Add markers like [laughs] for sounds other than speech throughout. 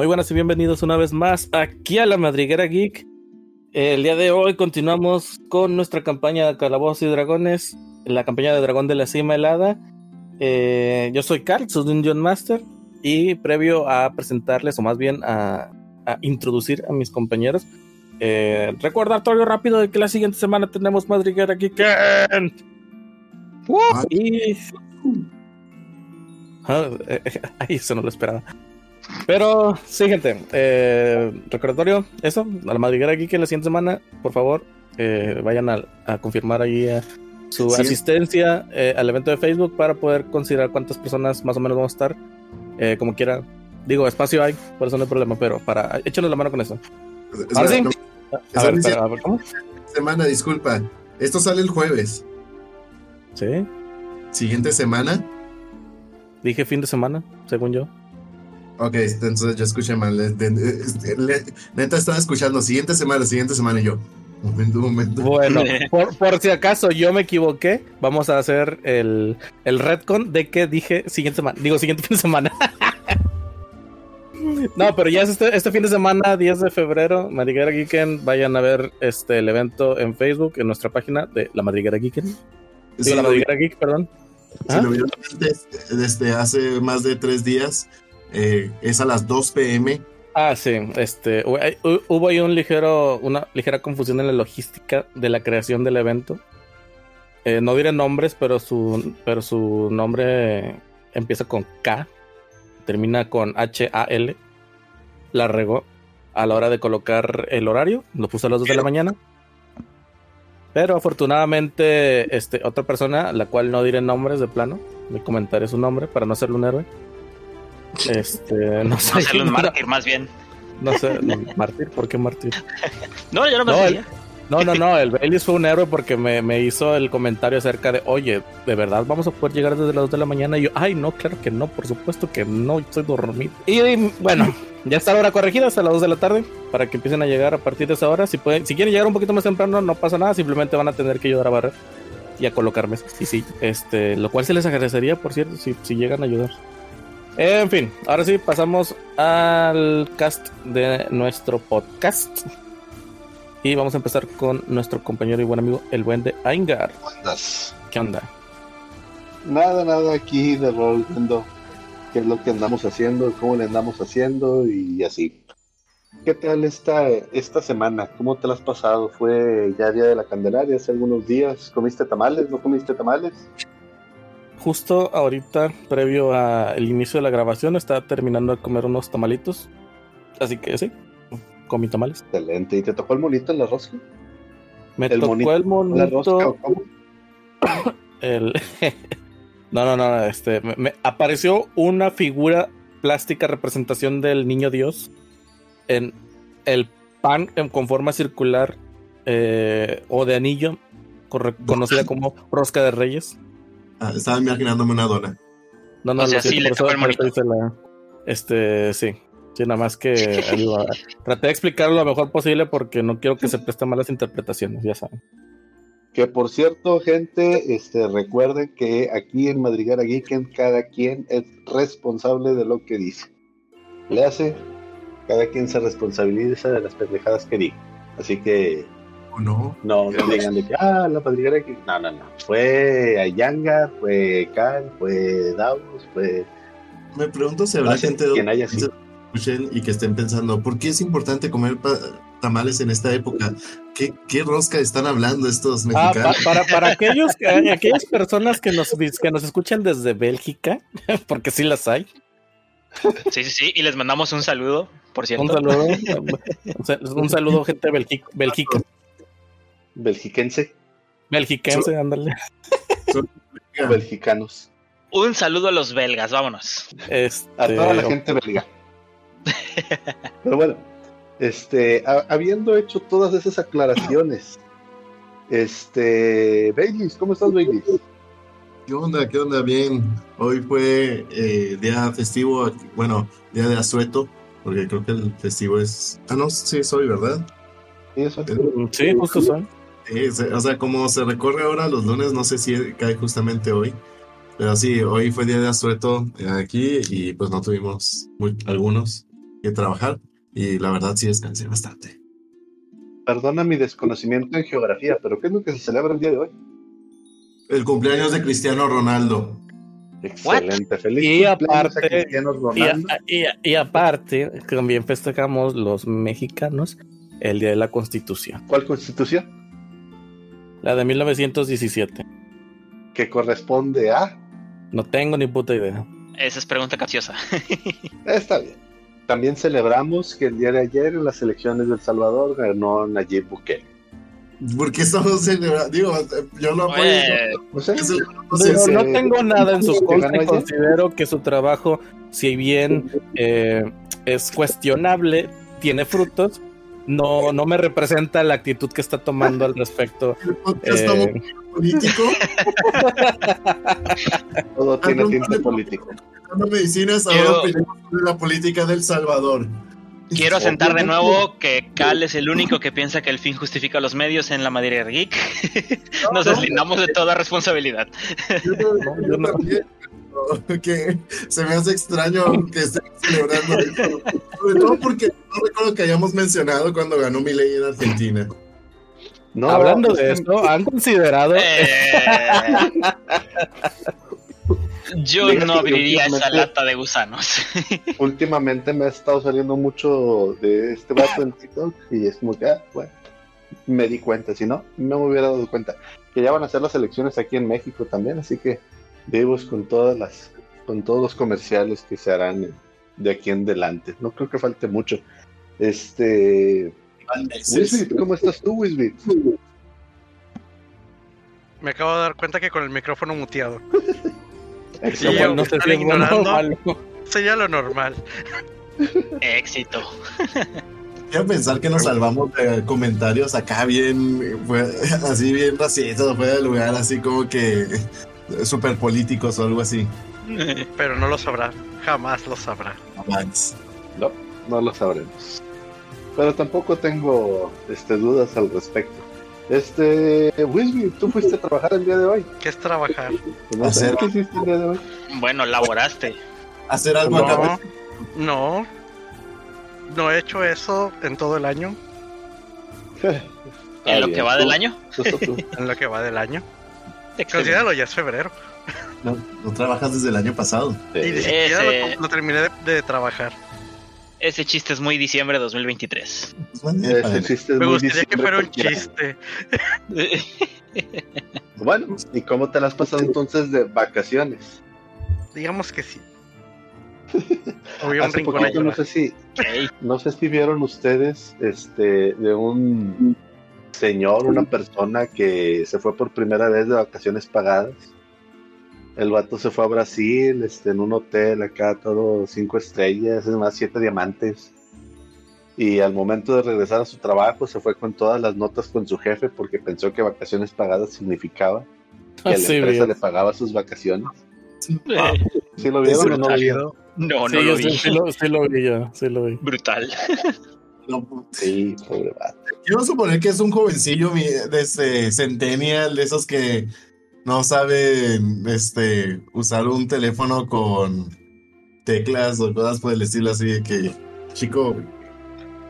Muy buenas y bienvenidos una vez más aquí a la Madriguera Geek. El día de hoy continuamos con nuestra campaña de Calabozos y Dragones, la campaña de Dragón de la Cima Helada. Eh, yo soy Carl, soy un John Master, y previo a presentarles, o más bien a, introducir a mis compañeros, eh, recordatorio rápido de que la siguiente semana tenemos Madriguera Geek. Y... Ah, eh, [laughs] ahí eso no lo esperaba. Pero sí, gente. Eh, recordatorio, eso, a la madriguera aquí que la siguiente semana, por favor, eh, vayan a, confirmar ahí eh, su asistencia al evento de Facebook para poder considerar cuántas personas más o menos vamos a estar. como quiera. Digo, espacio hay, por eso no hay problema, pero para échenos la mano con eso. Ahora sí. A ver, a ver, ¿cómo? Semana, disculpa. Esto sale el jueves. Sí. Siguiente semana. Dije fin de semana, según yo. Ok, entonces yo escuché mal. neta estaba escuchando siguiente semana, siguiente semana y yo. Momento, momento. Bueno, [laughs] por, si acaso yo me equivoqué, vamos a hacer el, el retcon de que dije siguiente semana. Digo, siguiente [laughs] fin de semana. no, pero ya es este, este, fin de semana, 10 de febrero, Madriguera Geeken. Vayan a ver este el evento en Facebook, en nuestra página de la Madriguera Geeken. Sí, la Madriguera Geek, perdón. Si lo ¿Ah? vieron desde hace más de tres días, eh, es a las 2 pm. Ah, sí, este, hubo ahí un ligero, una ligera confusión en la logística de la creación del evento. Eh, no diré nombres, pero su, pero su nombre empieza con K, termina con H-A-L. La regó a la hora de colocar el horario, lo puso a las 2 de la mañana. Pero afortunadamente, este, otra persona, la cual no diré nombres de plano, me comentaré su nombre para no hacerle un héroe este, no sé. [laughs] No un mártir, más bien. No sé, mártir, ¿por qué mártir? [laughs] no, yo no me no, no, no, no, el [laughs] Baileys fue un héroe porque me, me, hizo el comentario acerca de, oye, ¿de verdad vamos a poder llegar desde las 2 de la mañana? Y yo, ay, no, claro que no, por supuesto que no, estoy dormido. Y, bueno, ya está la hora corregida, hasta las 2 de la tarde, para que empiecen a llegar a partir de esa hora. Si, pueden, si quieren llegar un poquito más temprano, no pasa nada, simplemente van a tener que ayudar a barrer y a colocarme. Sí, sí, este, lo cual se les agradecería, por cierto, si, si llegan a ayudar. En fin, ahora sí, pasamos al cast de nuestro podcast. Y vamos a empezar con nuestro compañero y buen amigo, el buen de Aingar. ¿Qué onda? Nada, nada, aquí de rol viendo qué es lo que andamos haciendo, cómo le andamos haciendo y así. ¿Qué tal esta, esta semana? ¿Cómo te la has pasado? ¿Fue ya Día de la Candelaria hace algunos días? ¿Comiste tamales? ¿No comiste tamales? Justo ahorita, previo al inicio de la grabación, estaba terminando de comer unos tamalitos. Así que sí, comí tamales. Excelente. ¿Y te tocó el monito en la rosca? Me tocó el monito. ¿La rosca, cómo? el... [coughs] no, no, no. Este, me, apareció una figura plástica representación del niño Dios en el pan con forma circular eh, o de anillo, conocida como rosca de reyes. Ah, estaba imaginándome una dona. No, no, sí, le tocó el monito. Este, sí. Sí, nada más que [laughs] traté de explicarlo lo mejor posible porque no quiero que se presten malas interpretaciones, ya saben. Que por cierto, gente, este, recuerden que aquí en Madrigara Geeken cada quien es responsable de lo que dice. Le hace, cada quien se responsabiliza de las pendejadas que diga. Así que no? No, no digan de que, ah, la padriguera que. No, no, no. Fue Ayanga, fue Cal, fue Davos, fue. Me pregunto si habrá gente que haya escuchen y que estén pensando, ¿por qué es importante comer tamales en esta época? ¿Qué, qué rosca están hablando estos ah, mexicanos? para, para [laughs] aquellos, aquellas personas que nos, que nos escuchan desde Bélgica, [laughs] porque sí las hay. Sí, sí, sí, y les mandamos un saludo, por cierto. Un saludo, un saludo, gente Bélgica. Belgiquense. Belgiquense, ándale. [laughs] Belgicanos. Un saludo a los belgas, vámonos. Este, a toda la gente belga. Pero bueno, este, habiendo hecho todas esas aclaraciones, este, Baileys, ¿cómo estás, Baileys? ¿Qué onda? ¿Qué onda? Bien. Hoy fue eh, día festivo, bueno, día de asueto, porque creo que el festivo es. Ah, no, sí, es hoy, ¿verdad? Sí, es Sí, justo soy o sea, como se recorre ahora los lunes, no sé si cae justamente hoy. Pero sí, hoy fue día de asueto aquí y pues no tuvimos algunos. que trabajar y la verdad sí descansé bastante. Perdona mi desconocimiento en geografía, pero ¿qué es lo que se celebra el día de hoy? El cumpleaños de Cristiano Ronaldo. Excelente, feliz y aparte, y, y, aparte, también festejamos los mexicanos el Día de la Constitución. ¿Cuál constitución? La de 1917. Que corresponde a... No tengo ni puta idea. Esa es pregunta capciosa. [laughs] Está bien. También celebramos que el día de ayer en las elecciones de El Salvador ganó Nayib Bukele. ¿Por qué estamos celebrando? Digo, yo lo apoyo. no, tengo nada en su contra. Considero que su trabajo, si bien eh, es cuestionable, tiene frutos. No, no me representa la actitud que está tomando al respecto. Eh, político. [laughs] Todo tiene tiempo político. medicinas, ahora de la política del Salvador. Quiero asentar de nuevo que Cal es el único que piensa que el fin justifica los medios en la Madrid Geek. [laughs] Nos deslindamos de toda responsabilidad. [laughs] que se me hace extraño que estén celebrando Sobre todo porque no recuerdo que hayamos mencionado cuando ganó mi ley en Argentina. Hablando de esto, ¿han considerado? Eh. [laughs] Yo no abriría esa lata de gusanos. [laughs] últimamente me ha estado saliendo mucho de este vato en TikTok y es como que, ah, bueno, me di cuenta, si no, no me hubiera dado cuenta. Que ya van a hacer las elecciones aquí en México también, así que vivos con todas las, con todos los comerciales que se harán de aquí en adelante. No creo que falte mucho. Este, ¿cómo estás tú, Wisbit? Me acabo de dar cuenta que con el micrófono muteado. [laughs] no sé si ignorando, sería lo normal. Éxito. Quiero pensar que nos salvamos de comentarios acá bien, [laughs] así bien racistas, fuera de lugar, así como que super políticos o algo así. Pero no lo sabrá, jamás lo sabrá. Jamás. No, no lo sabremos. Pero tampoco tengo este, dudas al respecto. Este, Wisby, tú fuiste a trabajar el día de hoy. ¿Qué es trabajar? ¿Hacer qué hiciste el día de hoy? Bueno, laboraste. ¿Hacer algo no, acá? No, no he hecho eso en todo el año. [laughs] [laughs] ¿En lo que va del año? en lo que va del año. Considéralo, ya es febrero. No, no trabajas desde el año pasado. Y ni siquiera lo, terminé de trabajar. Ese chiste es muy diciembre de 2023. Me gustaría que fuera un chiste. [laughs] bueno, ¿y cómo te las has pasado entonces de vacaciones? Digamos que sí. [laughs] Hace poquito, no sé si no sé si vieron ustedes este de un señor, una persona que se fue por primera vez de vacaciones pagadas el vato se fue a Brasil, este, en un hotel acá, todo cinco estrellas, es más, siete diamantes. Y al momento de regresar a su trabajo, se fue con todas las notas con su jefe porque pensó que vacaciones pagadas significaba que la empresa le pagaba sus vacaciones. Sí, lo vieron o no lo vieron? No, no lo vi. Sí, lo, sí lo vi yo, sí lo vi. Brutal. [laughs] sí, pobre vato. Quiero suponer que es un jovencillo de ese Centennial, de esos que no saben este, usar un teléfono con teclas o cosas por el estilo así de que, chico,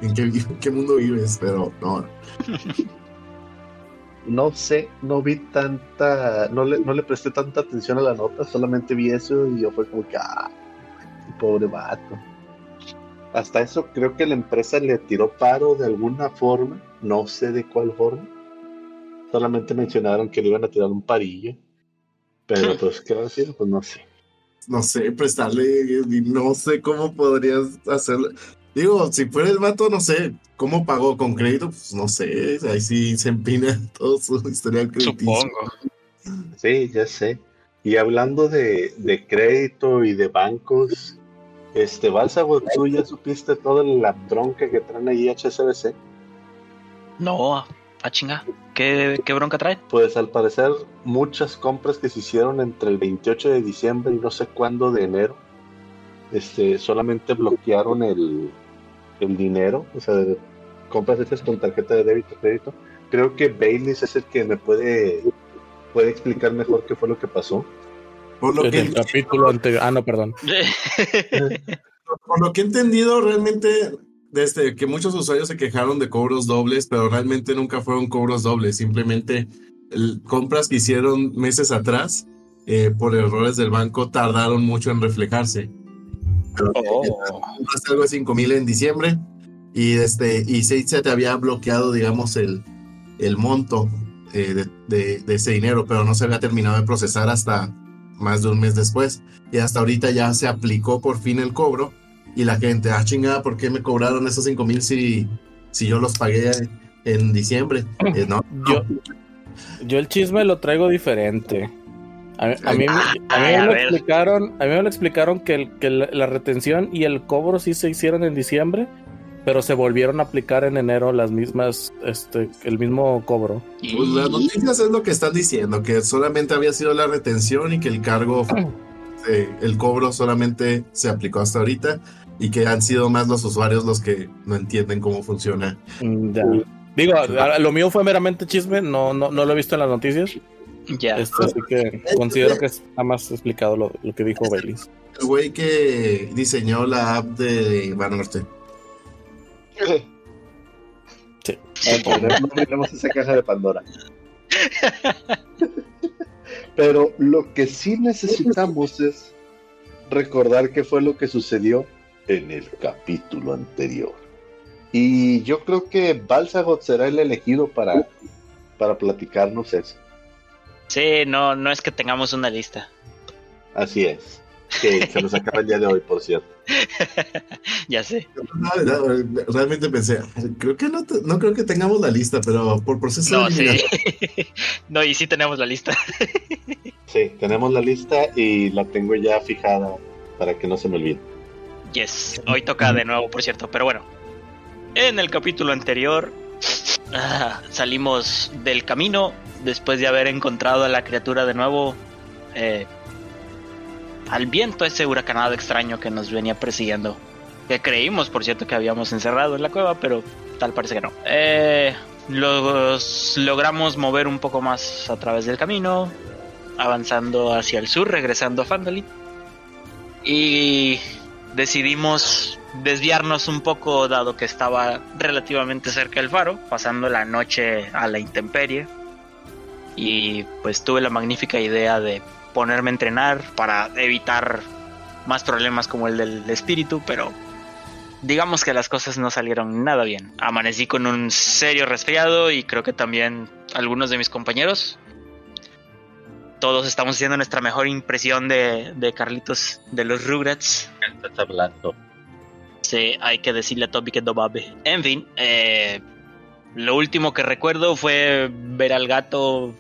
¿en qué, mundo vives? Pero no. [laughs] no sé, no vi tanta, no le, no le presté tanta atención a la nota, solamente vi eso y yo fue como que, ah, pobre vato. Hasta eso creo que la empresa le tiró paro de alguna forma, no sé de cuál forma Solamente mencionaron que le iban a tirar un parillo. Pero pues, ¿qué va a decir? Pues no sé. No sé, prestarle, no sé cómo podrías hacerlo. Digo, si fuera el vato, no sé, ¿cómo pagó? ¿Con crédito? Pues no sé, ahí sí se empina [laughs] todo su historial crediticio. Supongo. Sí, ya sé. Y hablando de, de crédito y de bancos, este, Balsa ¿tú ya supiste toda la bronca que traen ahí HSBC? No, Ah, chinga. ¿Qué, bronca trae? Pues al parecer muchas compras que se hicieron entre el 28 de diciembre y no sé cuándo de enero, este, solamente bloquearon el, el dinero, o sea, compras hechas con tarjeta de débito crédito. Creo que Bailey es el que me puede, puede explicar mejor qué fue lo que pasó. Por lo que el capítulo anterior. Ah, no, perdón. [laughs] por lo que he entendido, realmente, desde que muchos usuarios se quejaron de cobros dobles, pero realmente nunca fueron cobros dobles, simplemente el- compras que hicieron meses atrás eh, por errores del banco tardaron mucho en reflejarse. Oh. compraste algo de 5 mil en diciembre y, este, y se, se te había bloqueado, digamos, el, el monto eh, de, de- de ese dinero, pero no se había terminado de procesar hasta más de un mes después. Y hasta ahorita ya se aplicó por fin el cobro y la gente, ah, chingada, ¿por qué me cobraron esos 5 mil si, si yo los pagué en diciembre? Eh, no, Yo, yo el chisme lo traigo diferente. A, mí- a mí, a mí me lo explicaron, a mí me lo explicaron que, el- que la, la retención y el cobro sí se hicieron en diciembre, pero se volvieron a aplicar en enero las mismas, este, el mismo cobro. Pues las noticias es lo que están diciendo, que solamente había sido la retención y que el cargo, [clears throat] eh, el cobro solamente se aplicó hasta ahorita y que han sido más los usuarios los que no entienden cómo funciona. Mm, ya. Digo, lo mío fue meramente chisme, no, no, no lo he visto en las noticias, Ya. este, así que considero que está más explicado lo, lo que dijo Baileys. El güey que diseñó la app de Banorte. Sí. No, no abriremos esa caja de Pandora. Pero lo que sí necesitamos es recordar qué fue lo que sucedió en el capítulo anterior. Y yo creo que Balsagot será el elegido para, para platicarnos eso. Sí, no, no es que tengamos una lista. Así es. Que se nos acaba el día de hoy, por cierto. [laughs] ya sé. No, no, Realmente pensé, creo que no, no creo que tengamos la lista, pero por proceso No, de sí. [laughs] no, y sí tenemos la lista. [laughs] Sí, tenemos la lista y la tengo ya fijada para que no se me olvide. Yes, hoy toca de nuevo, por cierto. Pero bueno, en el capítulo anterior ah, salimos del camino después de haber encontrado a la criatura de nuevo. eh, al viento ese huracanado extraño que nos venía persiguiendo. Que creímos, por cierto, que habíamos encerrado en la cueva, pero tal parece que no. Eh, los logramos mover un poco más a través del camino, avanzando hacia el sur, regresando a Fandalin. Y decidimos desviarnos un poco dado que estaba relativamente cerca del faro, pasando la noche a la intemperie. Y pues tuve la magnífica idea de ponerme a entrenar para evitar más problemas como el del espíritu, pero digamos que las cosas no salieron nada bien. Amanecí con un serio resfriado y creo que también algunos de mis compañeros. Todos estamos haciendo nuestra mejor impresión de, de Carlitos de los Rugrats. Estás hablando. Sí, hay que decirle a Toby que no babe. En fin, eh, lo último que recuerdo fue ver al gato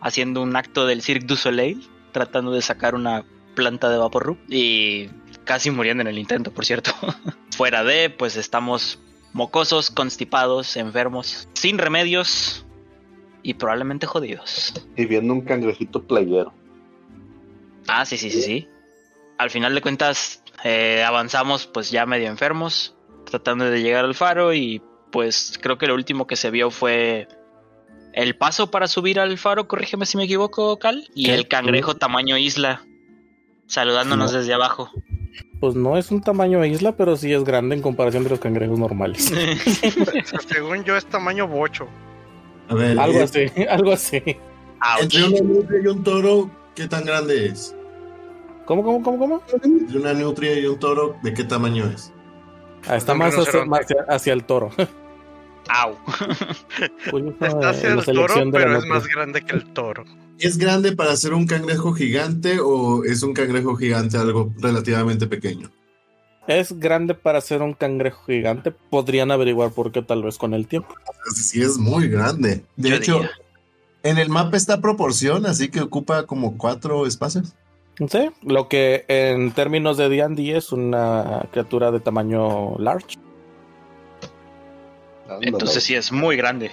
haciendo un acto del Cirque du Soleil, tratando de sacar una planta de Vaporru y casi muriendo en el intento, por cierto. [laughs] Fuera de, pues estamos mocosos, constipados, enfermos, sin remedios y probablemente jodidos. Y viendo un cangrejito playero. Ah, sí, sí, sí, sí. Al final de cuentas, eh, avanzamos pues ya medio enfermos, tratando de llegar al faro y pues creo que lo último que se vio fue el paso para subir al faro, corrígeme si me equivoco, Cal, y ¿Qué? el cangrejo tamaño isla, saludándonos No. desde abajo. Pues no es un tamaño de isla, pero sí es grande en comparación de los cangrejos normales. [laughs] Según yo es tamaño bocho. A ver, algo eh, así, [laughs] algo así. Entre una nutria y un toro, ¿qué tan grande es? ¿Cómo, cómo, cómo, cómo? Entre una nutria y un toro, ¿de qué tamaño es? Ah, está más hacia, rinoceronte. más hacia, hacia el toro. [laughs] Au. [laughs] Está eh, hacia la el toro, pero es más grande que el toro. ¿Es grande para ser un cangrejo gigante o es un cangrejo gigante algo relativamente pequeño? Es grande para ser un cangrejo gigante. Podrían averiguar por qué tal vez con el tiempo. Sí, es muy grande. De Yo hecho, diría. en el mapa está proporción, así que ocupa como cuatro espacios. Sí, lo que en términos de D&D es una criatura de tamaño large. Entonces sí es muy grande.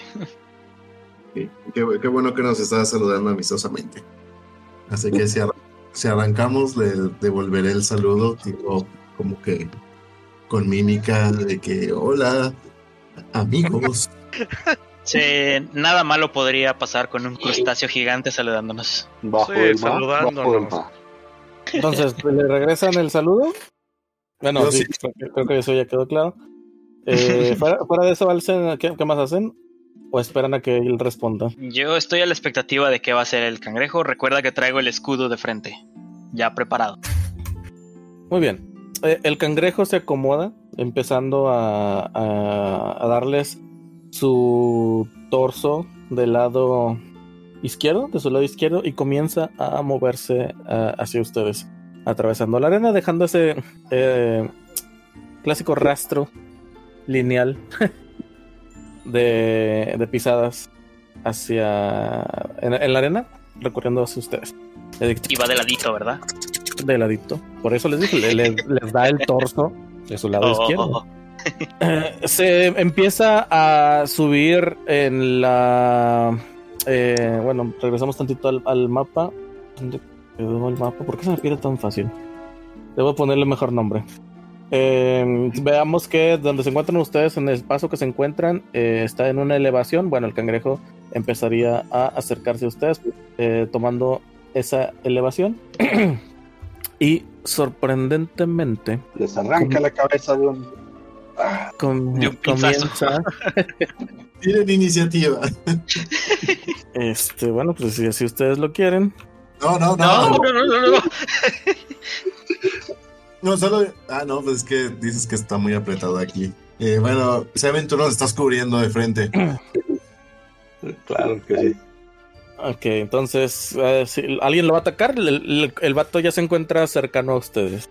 Sí, Qué, qué bueno que nos está saludando amistosamente. Así que si, arran- si arrancamos, le devolveré el saludo, tipo, como que con mímica de que, hola, amigos. [laughs] Sí, nada malo podría pasar con un crustáceo gigante saludándonos. Bajo Sí, el mar, bajo el saludándonos. mar. Entonces, ¿le regresan el saludo? Bueno, sí, creo que eso ya quedó claro. Eh, [laughs] fuera, fuera de eso, Valsen, ¿qué, qué más hacen? ¿O esperan a que él responda? Yo estoy a la expectativa de qué va a ser el cangrejo. Recuerda que traigo el escudo de frente, ya preparado. Muy bien. Eh, el cangrejo se acomoda, empezando a, a- a darles su torso del lado izquierdo, de su lado izquierdo, y comienza a moverse ah, hacia ustedes, atravesando la arena, dejando ese eh, clásico rastro lineal [laughs] de, de pisadas hacia en, en la arena, recorriendo hacia ustedes. Y va de ladito, ¿verdad? de ladito. Por eso les dije, le- le- les da el torso de su lado Oh, izquierdo. oh, oh. [laughs] Eh, se empieza a subir en la. eh, bueno, regresamos tantito al, al mapa. ¿Dónde quedó el mapa? ¿Por qué se me pierde tan fácil? Debo ponerle mejor nombre. Eh, veamos que donde se encuentran ustedes, en el paso que se encuentran, eh, está en una elevación. Bueno, el cangrejo empezaría a acercarse a ustedes, eh, tomando esa elevación. [clears throat] y sorprendentemente, Les arranca la cabeza de un. com- De un comienza. [laughs] Tienen iniciativa. Este, bueno, pues si así ustedes lo quieren. No, no, No, no. no, no, no, no. [laughs] No, solo. Ah, no, pues es que dices que está muy apretado aquí. Eh, bueno, Seven, tú nos estás cubriendo de frente. [clears throat] Claro que sí. Ok, entonces, eh, si alguien lo va a atacar, el, el- el vato ya se encuentra cercano a ustedes.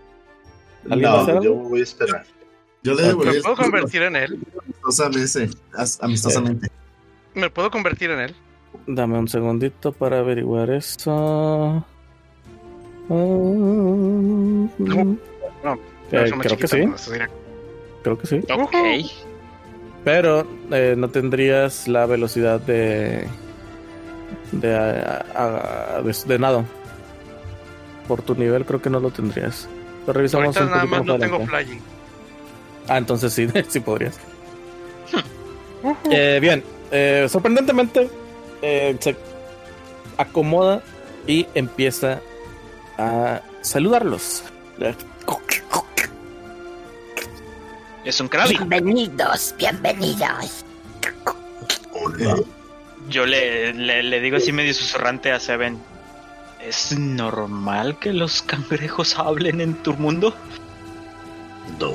¿Alguien va a hacer No, algo? yo voy a esperar. Yo le Ok. devolví ¿Me puedo convertir en él? amistosamente. amistosamente. ¿Me puedo convertir en él? Dame un segundito para averiguar eso. Ah, No, eh, creo que sí, no, eso dirá. creo que sí. Ok. Pero eh, no tendrías la velocidad de de, a- a- de, de nado. Por tu nivel creo que no lo tendrías. Lo revisamos Ahorita un nada más no tengo flying. Ah, entonces sí, [laughs] sí podrías. Eh, bien, eh, sorprendentemente eh, se acomoda y empieza a saludarlos. Es un Krabi. Bienvenidos, bienvenidos. Eh, Yo le, le, le digo así medio susurrante a Seven. ¿Es normal que los cangrejos hablen en tu mundo? No,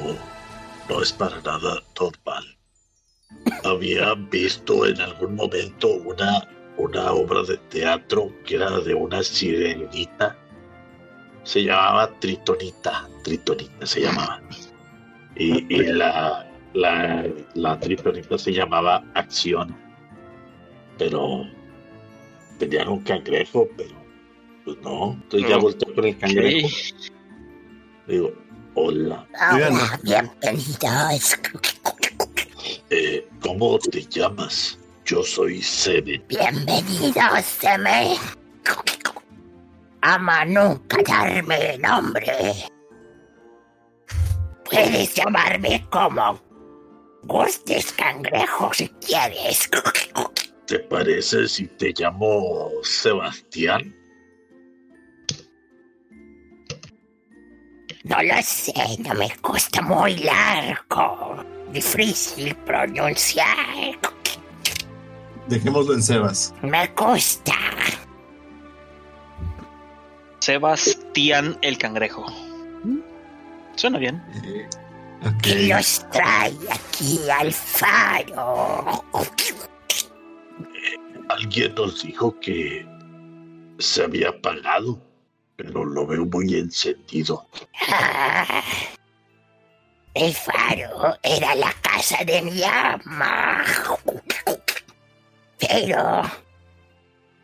no es para nada normal. Había visto en algún momento una, una obra de teatro que era de una sirenita. Se llamaba Tritonita. Tritonita se llamaba. Y, y la, la, la Tritonita se llamaba Acción. Pero tenían un cangrejo, pero pues no. Entonces ya volteó con el cangrejo. Digo, hola. Hola, bienvenidos. Eh, ¿Cómo te llamas? Yo soy Seven. Bienvenidos, Seme. Ama nunca darme nombre. Puedes llamarme como gustes cangrejo si quieres. ¿Te parece si te llamo Sebastián? No lo sé, no me gusta muy largo. Difícil pronunciar. dejémoslo en Sebas. Me gusta. Sebastián el cangrejo. Suena bien. Eh, ¿Quién ok. los trae aquí al faro? Alguien nos dijo que se había apagado, pero lo veo muy encendido. Ah, [laughs] el faro era la casa de mi ama. Pero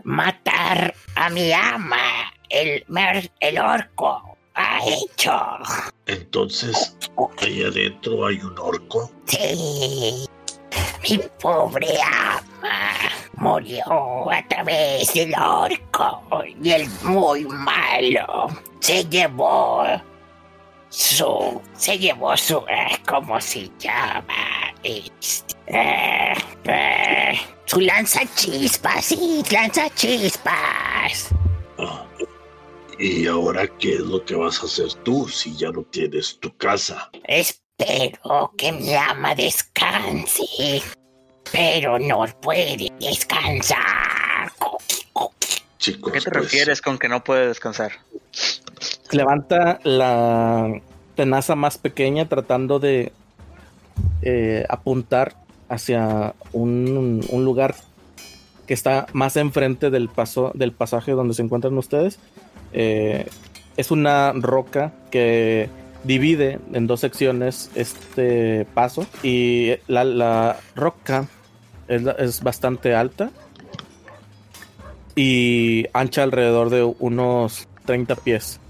matar a mi ama, el, mer- el orco, ha hecho. Entonces, ahí adentro hay un orco. Sí, mi pobre ama murió a través del orco y el muy malo se llevó su se llevó su eh, cómo se llama Este, eh, eh, su lanza chispas sí lanza chispas ¿Y ahora qué es lo que vas a hacer tú si ya no tienes tu casa? Espero que mi ama descanse, pero no puede descansar. Chicos, ¿A qué te pues, refieres con que no puede descansar? Levanta la tenaza más pequeña tratando de eh, apuntar hacia un, un lugar que está más enfrente del paso del pasaje donde se encuentran ustedes. Eh, es una roca que divide en dos secciones este paso y la, la roca es, es bastante alta y ancha alrededor de unos 30 pies.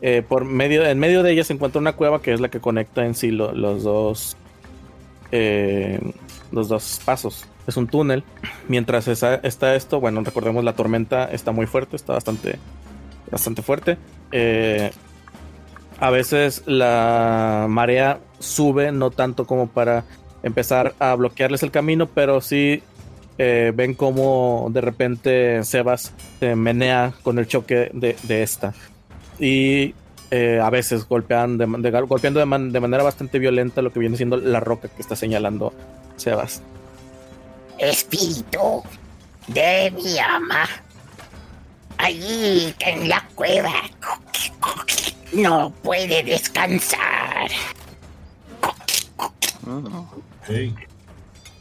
Eh, por medio, en medio de ella se encuentra una cueva que es la que conecta en sí lo- los dos eh, los dos pasos. Es un túnel. Mientras está esto, bueno, recordemos la tormenta está muy fuerte, está bastante, bastante fuerte. Eh, a veces la marea sube, no tanto como para empezar a bloquearles el camino, pero sí eh, ven como de repente Sebas se menea con el choque de, esta. Y eh, a veces golpean golpeando de manera bastante violenta lo que viene siendo la roca que está señalando Sebas. Espíritu de mi ama, allí en la cueva, no puede descansar.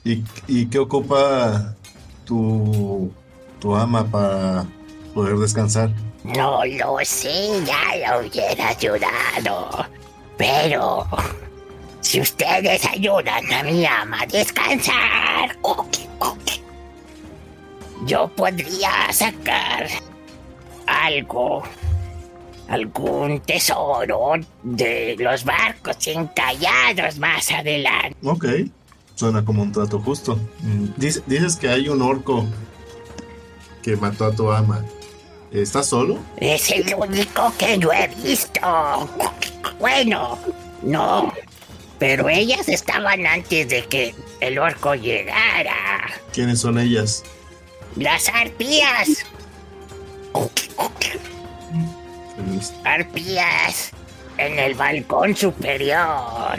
¿Y, y qué ocupa tu, tu ama para poder descansar? No lo sé, ya lo hubiera ayudado. Pero si ustedes ayudan a mi ama a descansar, yo podría sacar algo, algún tesoro de los barcos encallados más adelante. Ok, suena como un trato justo. Mm, dice- dices que hay un orco que mató a tu ama. ¿Estás solo? Es el único que yo he visto. Bueno, no. Pero ellas estaban antes de que el orco llegara. ¿Quiénes son ellas? Las arpías. Arpías. En el balcón superior.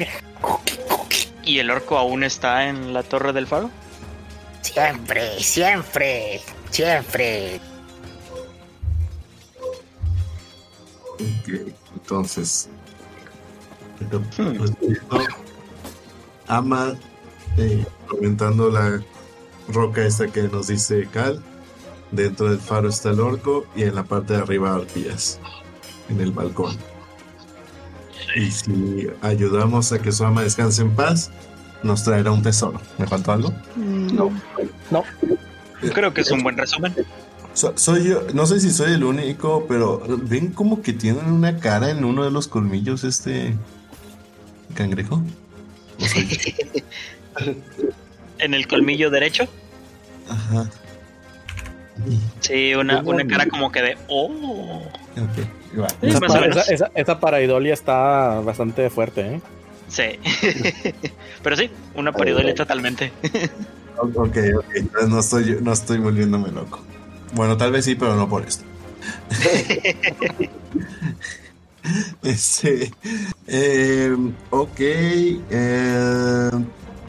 ¿Y el orco aún está en la torre del faro? Siempre, siempre, siempre. Ok, entonces. Respondiendo, ama eh, comentando la roca esta que nos dice Cal. Dentro del faro está el orco y en la parte de arriba arpías. En el balcón. Y si ayudamos a que su ama descanse en paz, nos traerá un tesoro. ¿Me faltó algo? No, no. Creo que es un buen resumen. So- soy yo, no sé si soy el único, pero ven como que tienen una cara en uno de los colmillos este cangrejo. ¿O soy yo? [laughs] En el colmillo derecho. Ajá. Sí, una, una cara como que de... Oh. Sí, Esa, para, esa, esa- esa paraidolia está bastante fuerte, ¿eh? Sí. [laughs] Pero sí, una paridolia totalmente. Ok, ok, entonces no estoy, no estoy volviéndome loco. Bueno, tal vez sí, pero no por esto. [laughs] [laughs] este, eh, ok, eh,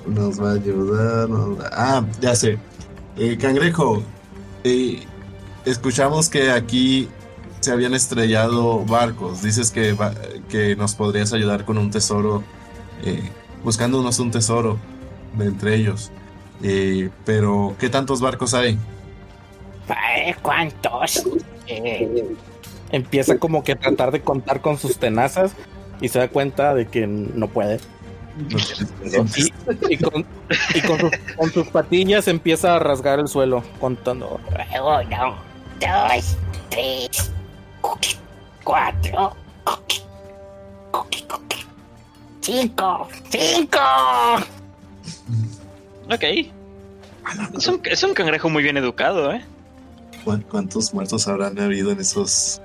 nos va a ayudar. nos va- ah, ya sé. Eh, cangrejo, eh, escuchamos que aquí se habían estrellado barcos. Dices que, va- que nos podrías ayudar con un tesoro, eh, buscándonos un tesoro de entre ellos. Eh, pero, ¿qué tantos barcos hay? Eh, ¿Cuántos? Eh, Empieza como que a tratar de contar con sus tenazas y se da cuenta de que no puede. Y, y con, y con sus, con sus patillas empieza a rasgar el suelo contando. Uno, dos, tres, cuatro, cinco, cinco. Ok. Es un, es un cangrejo muy bien educado, ¿eh? ¿Cuán- ¿Cuántos muertos habrán habido en esos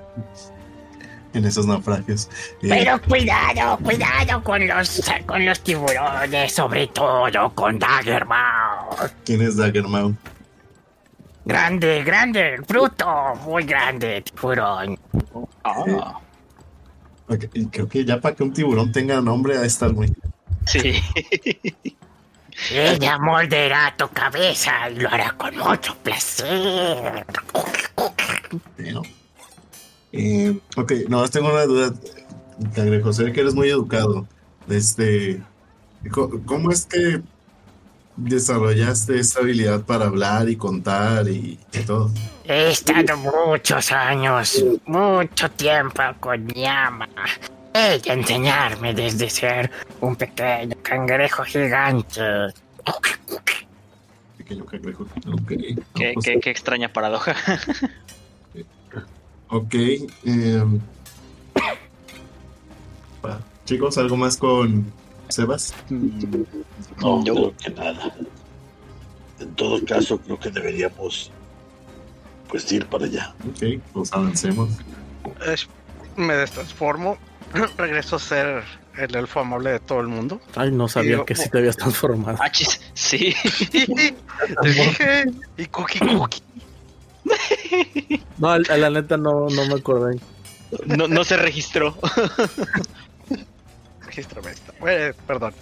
en esos naufragios? Eh, Pero cuidado, cuidado con los con los tiburones, sobre todo con Daggermouth. ¿Quién es Daggermouth? Grande, grande, bruto, muy grande, tiburón. Ah, y creo que ya para que un tiburón tenga nombre a estar muy. sí. Ella morderá tu cabeza y lo hará con mucho placer. ¿no? Eh, ok, no, tengo una duda. Cangrejo, sé que eres muy educado. Este, ¿Cómo es que desarrollaste esta habilidad para hablar y contar y, y todo? He estado muchos años, mucho tiempo con mi ama. Ella enseñarme desde ser un pequeño cangrejo gigante. Pequeño cangrejo. Ok. Qué, no, pues, qué- qué extraña paradoja. [laughs] Ok. va. Chicos, ¿algo más con Sebas? No, Yo- creo que nada. En todo caso, creo que deberíamos pues ir para allá. Ok, pues avancemos. Es- me destransformo. [clears throat] Regreso a ser el elfo amable de todo el mundo. Ay, no sabía que sí te habías transformado. Ah, sí. [laughs] Te dije. Y cookie cookie. [laughs] No, a, la neta no, no me acordé. No, no se registró. [laughs] Regístrame esta. Eh, perdón.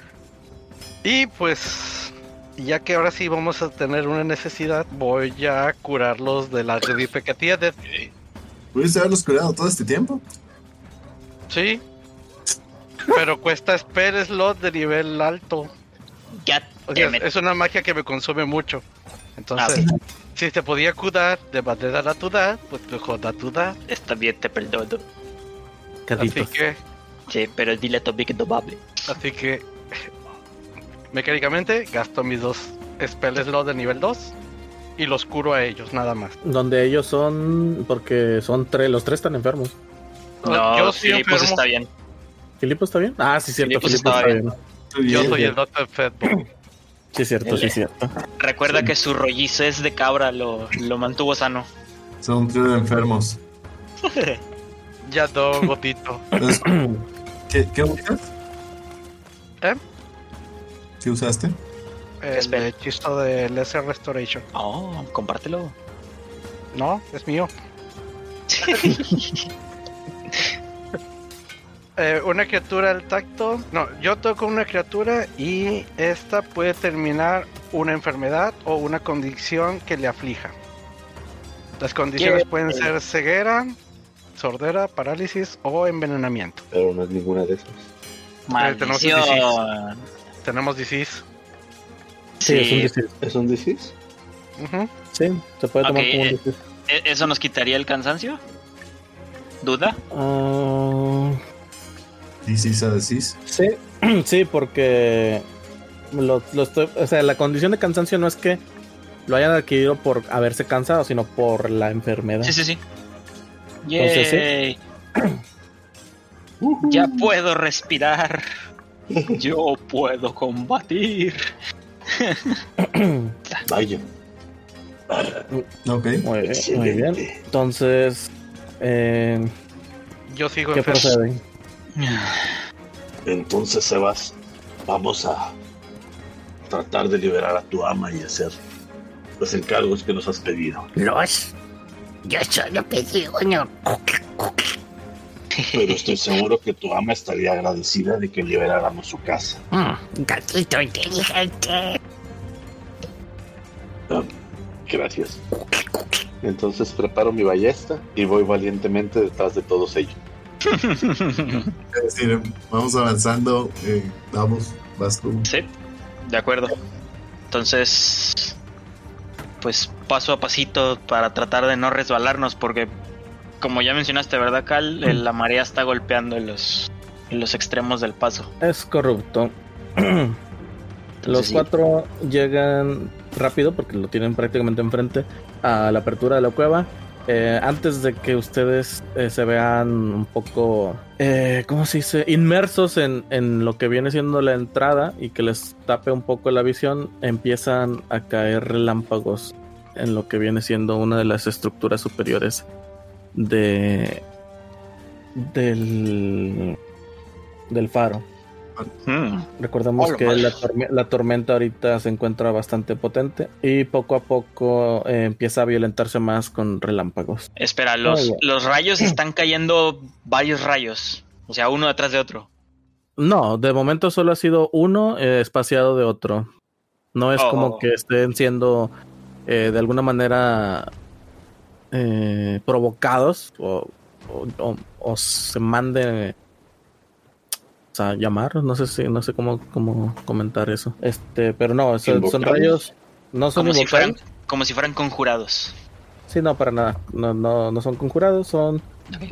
Y pues. Ya que ahora sí vamos a tener una necesidad, voy a curarlos de la redipecatía de. ¿Pudiste haberlos curado todo este tiempo? Sí. Pero cuesta spell slot de nivel alto. Ya, O sea, es una magia que me consume mucho. Entonces, Ah, si te podía curar de manera natural, pues mejor natural. Está bien, te perdono. Así Caditos. que, Sí, pero dile a Toby que no así que, mecánicamente gasto mis dos spell slot de nivel 2 y los curo a ellos, nada más. Donde ellos son, porque son tres, los tres están enfermos. No, yo soy Filipos enfermo. está bien. ¿Filipo está bien? Ah, sí, cierto, Filipo estaba está bien. bien. Yo bien, soy el Doctor Fedbo. Sí, cierto, sí, cierto. Recuerda que su rollizo es de cabra, lo, lo mantuvo sano. Son un trío de enfermos. [laughs] Ya no, gotito. Entonces, ¿qué, ¿Qué usas? ¿Eh? ¿Qué usaste? El Spell. hechizo de Lesser Restoration. Oh, compártelo. No, es mío. [laughs] Eh, una criatura al tacto. No, yo toco una criatura y esta puede terminar una enfermedad o una condición que le aflija. Las condiciones ¿Qué? pueden ser ceguera, sordera, parálisis o envenenamiento. Pero no es ninguna de esas. tenemos un Maldición. Tenemos disease. Sí, es un disease. ¿Es un disease? Sí, se puede tomar como un eh. disease. ¿E- ¿Eso nos quitaría el cansancio? ¿Duda? Ah, Disease a disease. sí, [clears throat] sí, porque lo, lo estoy, o sea, la condición de cansancio no es que lo hayan adquirido por haberse cansado, sino por la enfermedad. Sí, sí, sí. Entonces, sí. Yay. [clears throat] Ya puedo respirar. [laughs] Yo puedo combatir. [clears throat] Vaya. Ok. Muy bien, muy bien. Entonces, eh, Yo sigo ¿qué enfermo. procede? Entonces, Sebas, vamos a tratar de liberar a tu ama y hacer los encargos que nos has pedido. Los. Yo solo pedí uno. Pero estoy seguro que tu ama estaría agradecida de que liberáramos su casa. Mm, gatito inteligente. Ah, Gracias. Entonces preparo mi ballesta y voy valientemente detrás de todos ellos. Es decir, vamos avanzando. eh, vamos, vas tú. Sí, de acuerdo. Entonces, pues paso a pasito para tratar de no resbalarnos, porque como ya mencionaste, ¿verdad, Cal? El- La marea está golpeando en los, en los extremos del paso. Es corrupto. [clears throat] Los sí. cuatro llegan rápido porque lo tienen prácticamente enfrente a la apertura de la cueva. Eh, antes de que ustedes eh, se vean un poco, eh, ¿cómo se dice? Inmersos en, en lo que viene siendo la entrada y que les tape un poco la visión, empiezan a caer relámpagos en lo que viene siendo una de las estructuras superiores de del del faro. Hmm. Recordemos que la, torme- la tormenta ahorita se encuentra bastante potente y poco a poco eh, empieza a violentarse más con relámpagos. Espera, los, los rayos [clears throat] están cayendo varios rayos. O sea, uno detrás de otro. No, de momento solo ha sido uno eh, espaciado de otro. No es Oh. como que estén siendo eh, de alguna manera eh, provocados o, o- o- o se mande o sea, llamar, no sé si, no sé cómo, cómo comentar eso. Este, pero no, son, son rayos, no son Como si, fueran, como si fueran conjurados. Sí, no, para nada. No, no, no son conjurados, son...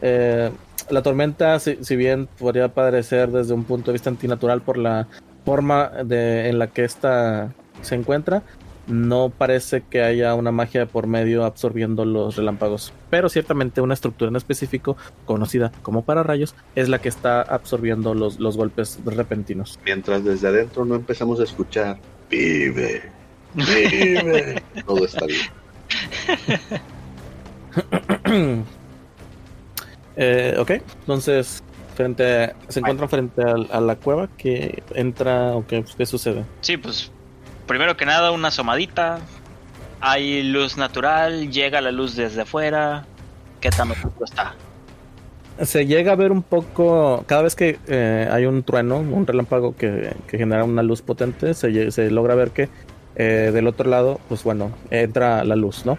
Eh, la tormenta, si, si bien podría parecer desde un punto de vista antinatural por la forma de, en la que esta se encuentra, no parece que haya una magia por medio absorbiendo los relámpagos. Pero ciertamente una estructura en específico, conocida como para rayos, es la que está absorbiendo los, los golpes repentinos. Mientras desde adentro no empezamos a escuchar, vive, vive, [laughs] todo está bien. [clears throat] Eh, ok, entonces frente se encuentran frente al- a, la cueva que entra o que qué sucede. Sí, pues primero que nada una asomadita. Hay luz natural, llega la luz desde afuera. ¿Qué tan oscuro está? Se llega a ver un poco, cada vez que eh, hay un trueno, un relámpago que, que genera una luz potente, se, se logra ver que eh, del otro lado, pues bueno, entra la luz, ¿no?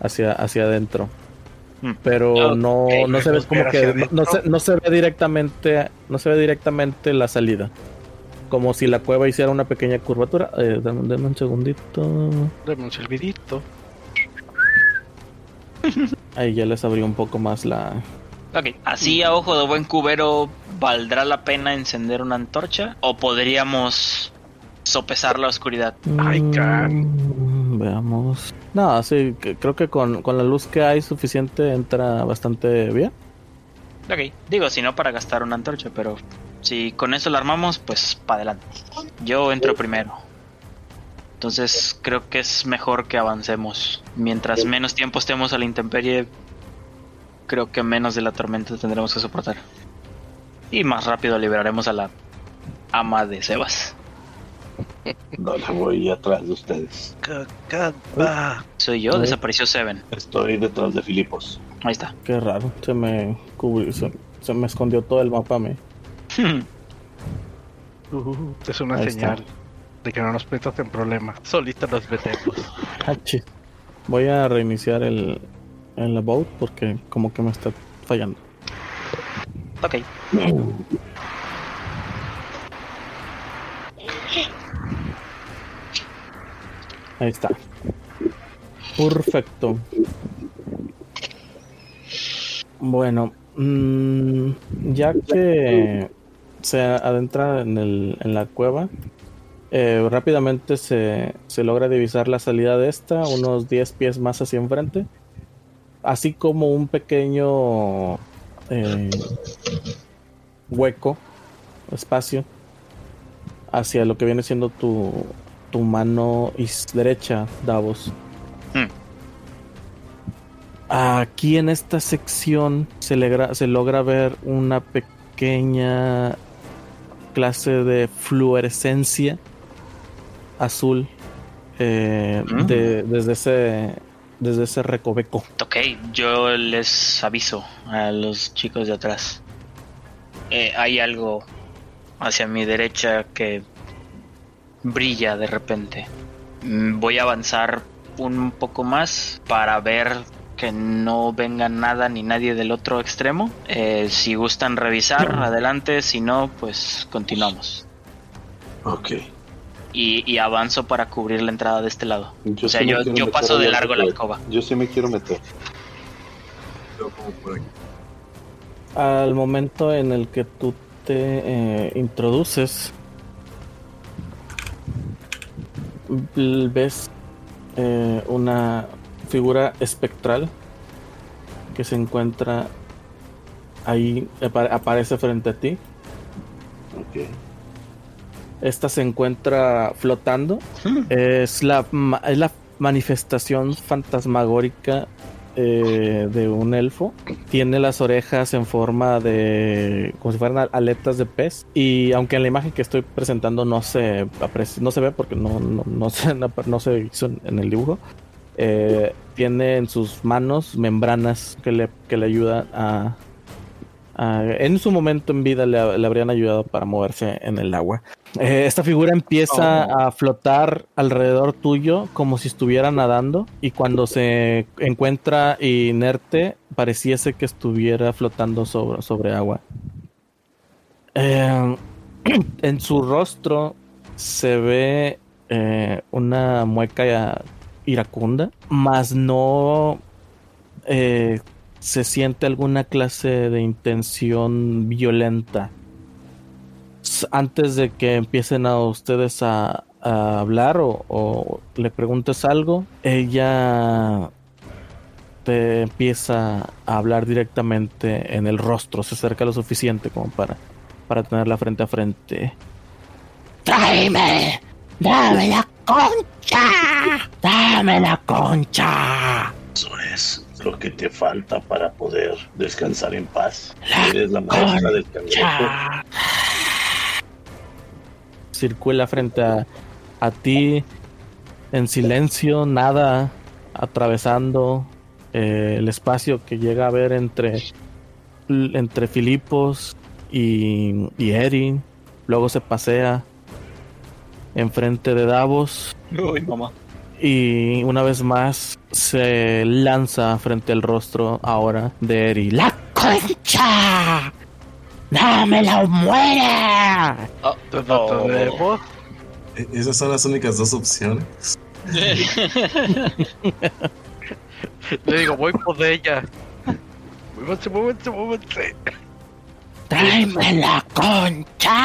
Hacia, hacia adentro. Hmm. Pero no, no se ve como que no se, no se ve directamente, no se ve directamente la salida. Como si la cueva hiciera una pequeña curvatura. Eh, dame, dame un segundito. Dame un silbidito. Ahí ya les abrió un poco más la, Ok, así a ojo de buen cubero, ¿valdrá la pena encender una antorcha? ¿O podríamos sopesar la oscuridad? Ay. Mm, Veamos. No, sí, que- creo que con, con la luz que hay suficiente entra bastante bien. Ok, digo, si no para gastar una antorcha, pero si con eso la armamos, pues para adelante. Yo entro primero. Entonces creo que es mejor que avancemos. Mientras menos tiempo estemos a la intemperie, creo que menos de la tormenta tendremos que soportar. Y más rápido liberaremos a la ama de Sebas. [laughs] No le voy atrás de ustedes. Cacata. Soy yo, desapareció Seven. Estoy detrás de Filipos. Ahí está. Qué raro. Se me cubrió, se, se me escondió todo el mapa a mí. Uh, [laughs] es una Ahí está. señal de que no nos metas en problemas. Solito nos metemos. Ah. Voy a reiniciar el, el about porque como que me está fallando. ok. Ahí está. Perfecto. Bueno, mm, ya que se adentra en, el, en la cueva, eh, rápidamente se, se logra divisar la salida de esta, unos 10 pies más hacia enfrente, así como un pequeño eh, hueco, espacio, hacia lo que viene siendo tu, tu mano derecha, Davos. Hmm. Aquí en esta sección se, se logra ver una pequeña clase de fluorescencia azul eh, Mm. de- desde ese desde ese recoveco. Ok, yo les aviso a los chicos de atrás. Eh, hay algo hacia mi derecha que brilla de repente. Mm, Voy a avanzar un poco más para ver que no venga nada ni nadie del otro extremo. Eh, si gustan revisar, adelante. Si no, pues continuamos. Ok. Y, y avanzo para cubrir la entrada de este lado. Yo o sea, sí yo, yo paso de largo la alcoba. Yo sí me quiero meter. Yo como por aquí. Al momento en el que tú te eh, introduces, ves eh, una figura espectral que se encuentra ahí, apa- aparece frente a ti. Ok. Esta se encuentra flotando. Es la, es la manifestación fantasmagórica eh, de un elfo. Tiene las orejas en forma de. como si fueran aletas de pez. Y aunque en la imagen que estoy presentando no se aprecia- no se ve porque no, no, no se, no se hizo en el dibujo. Eh, tiene en sus manos membranas que le, que le ayudan a, a- En su momento en vida le, le habrían ayudado para moverse en el agua. Eh, esta figura empieza Oh. a flotar alrededor tuyo como si estuviera nadando y cuando se encuentra inerte pareciese que estuviera flotando sobre, sobre agua. Eh, [clears throat] en su rostro se ve eh, una mueca iracunda, mas no eh, se siente alguna clase de intención violenta. Antes de que empiecen a ustedes a, a hablar o, o le preguntes algo, ella te empieza a hablar directamente en el rostro, se acerca lo suficiente como para, para tenerla frente a frente. ¡Tráeme! ¡Dame la concha! ¡Dame la concha! Eso es lo que te falta para poder descansar en paz. La Eres la maestra del cangrejo. circula frente a, a ti en silencio, nada atravesando eh, el espacio que llega a ver entre, entre Filipos y, y Eri. Luego se pasea enfrente de Davos Uy, mamá. y una vez más se lanza frente al rostro ahora de Eri. ¡La ¡Concha! ¡Dámela o muere! Oh, Esas son las únicas dos opciones. Le digo, voy por ella. Muévanse, muévanse, muévanse. ¡Tráeme la concha!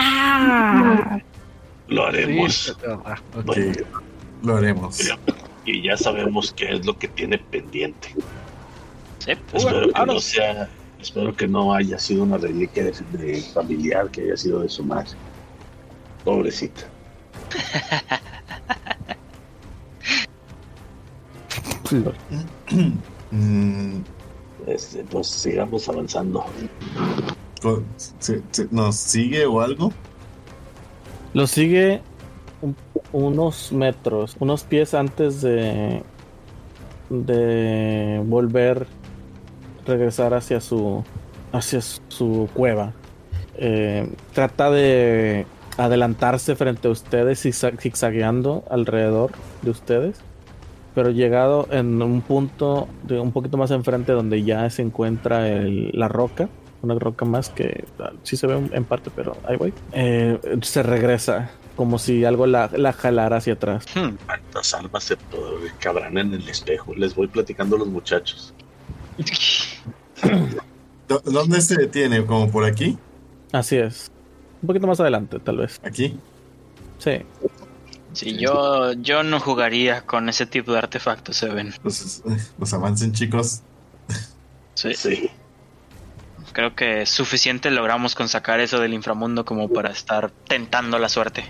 Lo haremos. Sí, lo haremos. Y ya sabemos qué es lo que tiene pendiente. Sí, Espero que no sea. Espero que no haya sido una reliquia de, de familiar, que haya sido de su madre. Pobrecita. [laughs] Este, pues sigamos avanzando. co- se- se- ¿Nos sigue o algo? Lo sigue un- unos metros, unos pies antes de de volver regresar hacia su hacia su cueva. Eh, trata de adelantarse frente a ustedes zigza- zigzagueando alrededor de ustedes, pero llegado en un punto de un poquito más enfrente donde ya se encuentra el- la roca, una roca más que ah, sí se ve en- parte, pero ahí voy. Eh, se regresa como si algo la, la jalara hacia atrás. Hmm. Cuántas almas se cabrán en el espejo. Les voy platicando a los muchachos. [coughs] ¿Dó- ¿Dónde se detiene? ¿Como por aquí? Así es. Un poquito más adelante, tal vez. ¿Aquí? Sí. Sí, yo, yo no jugaría con ese tipo de artefactos, se ven. Eh, pues avancen, chicos. Sí, Sí. Creo que suficiente logramos con sacar eso del inframundo como para estar tentando la suerte.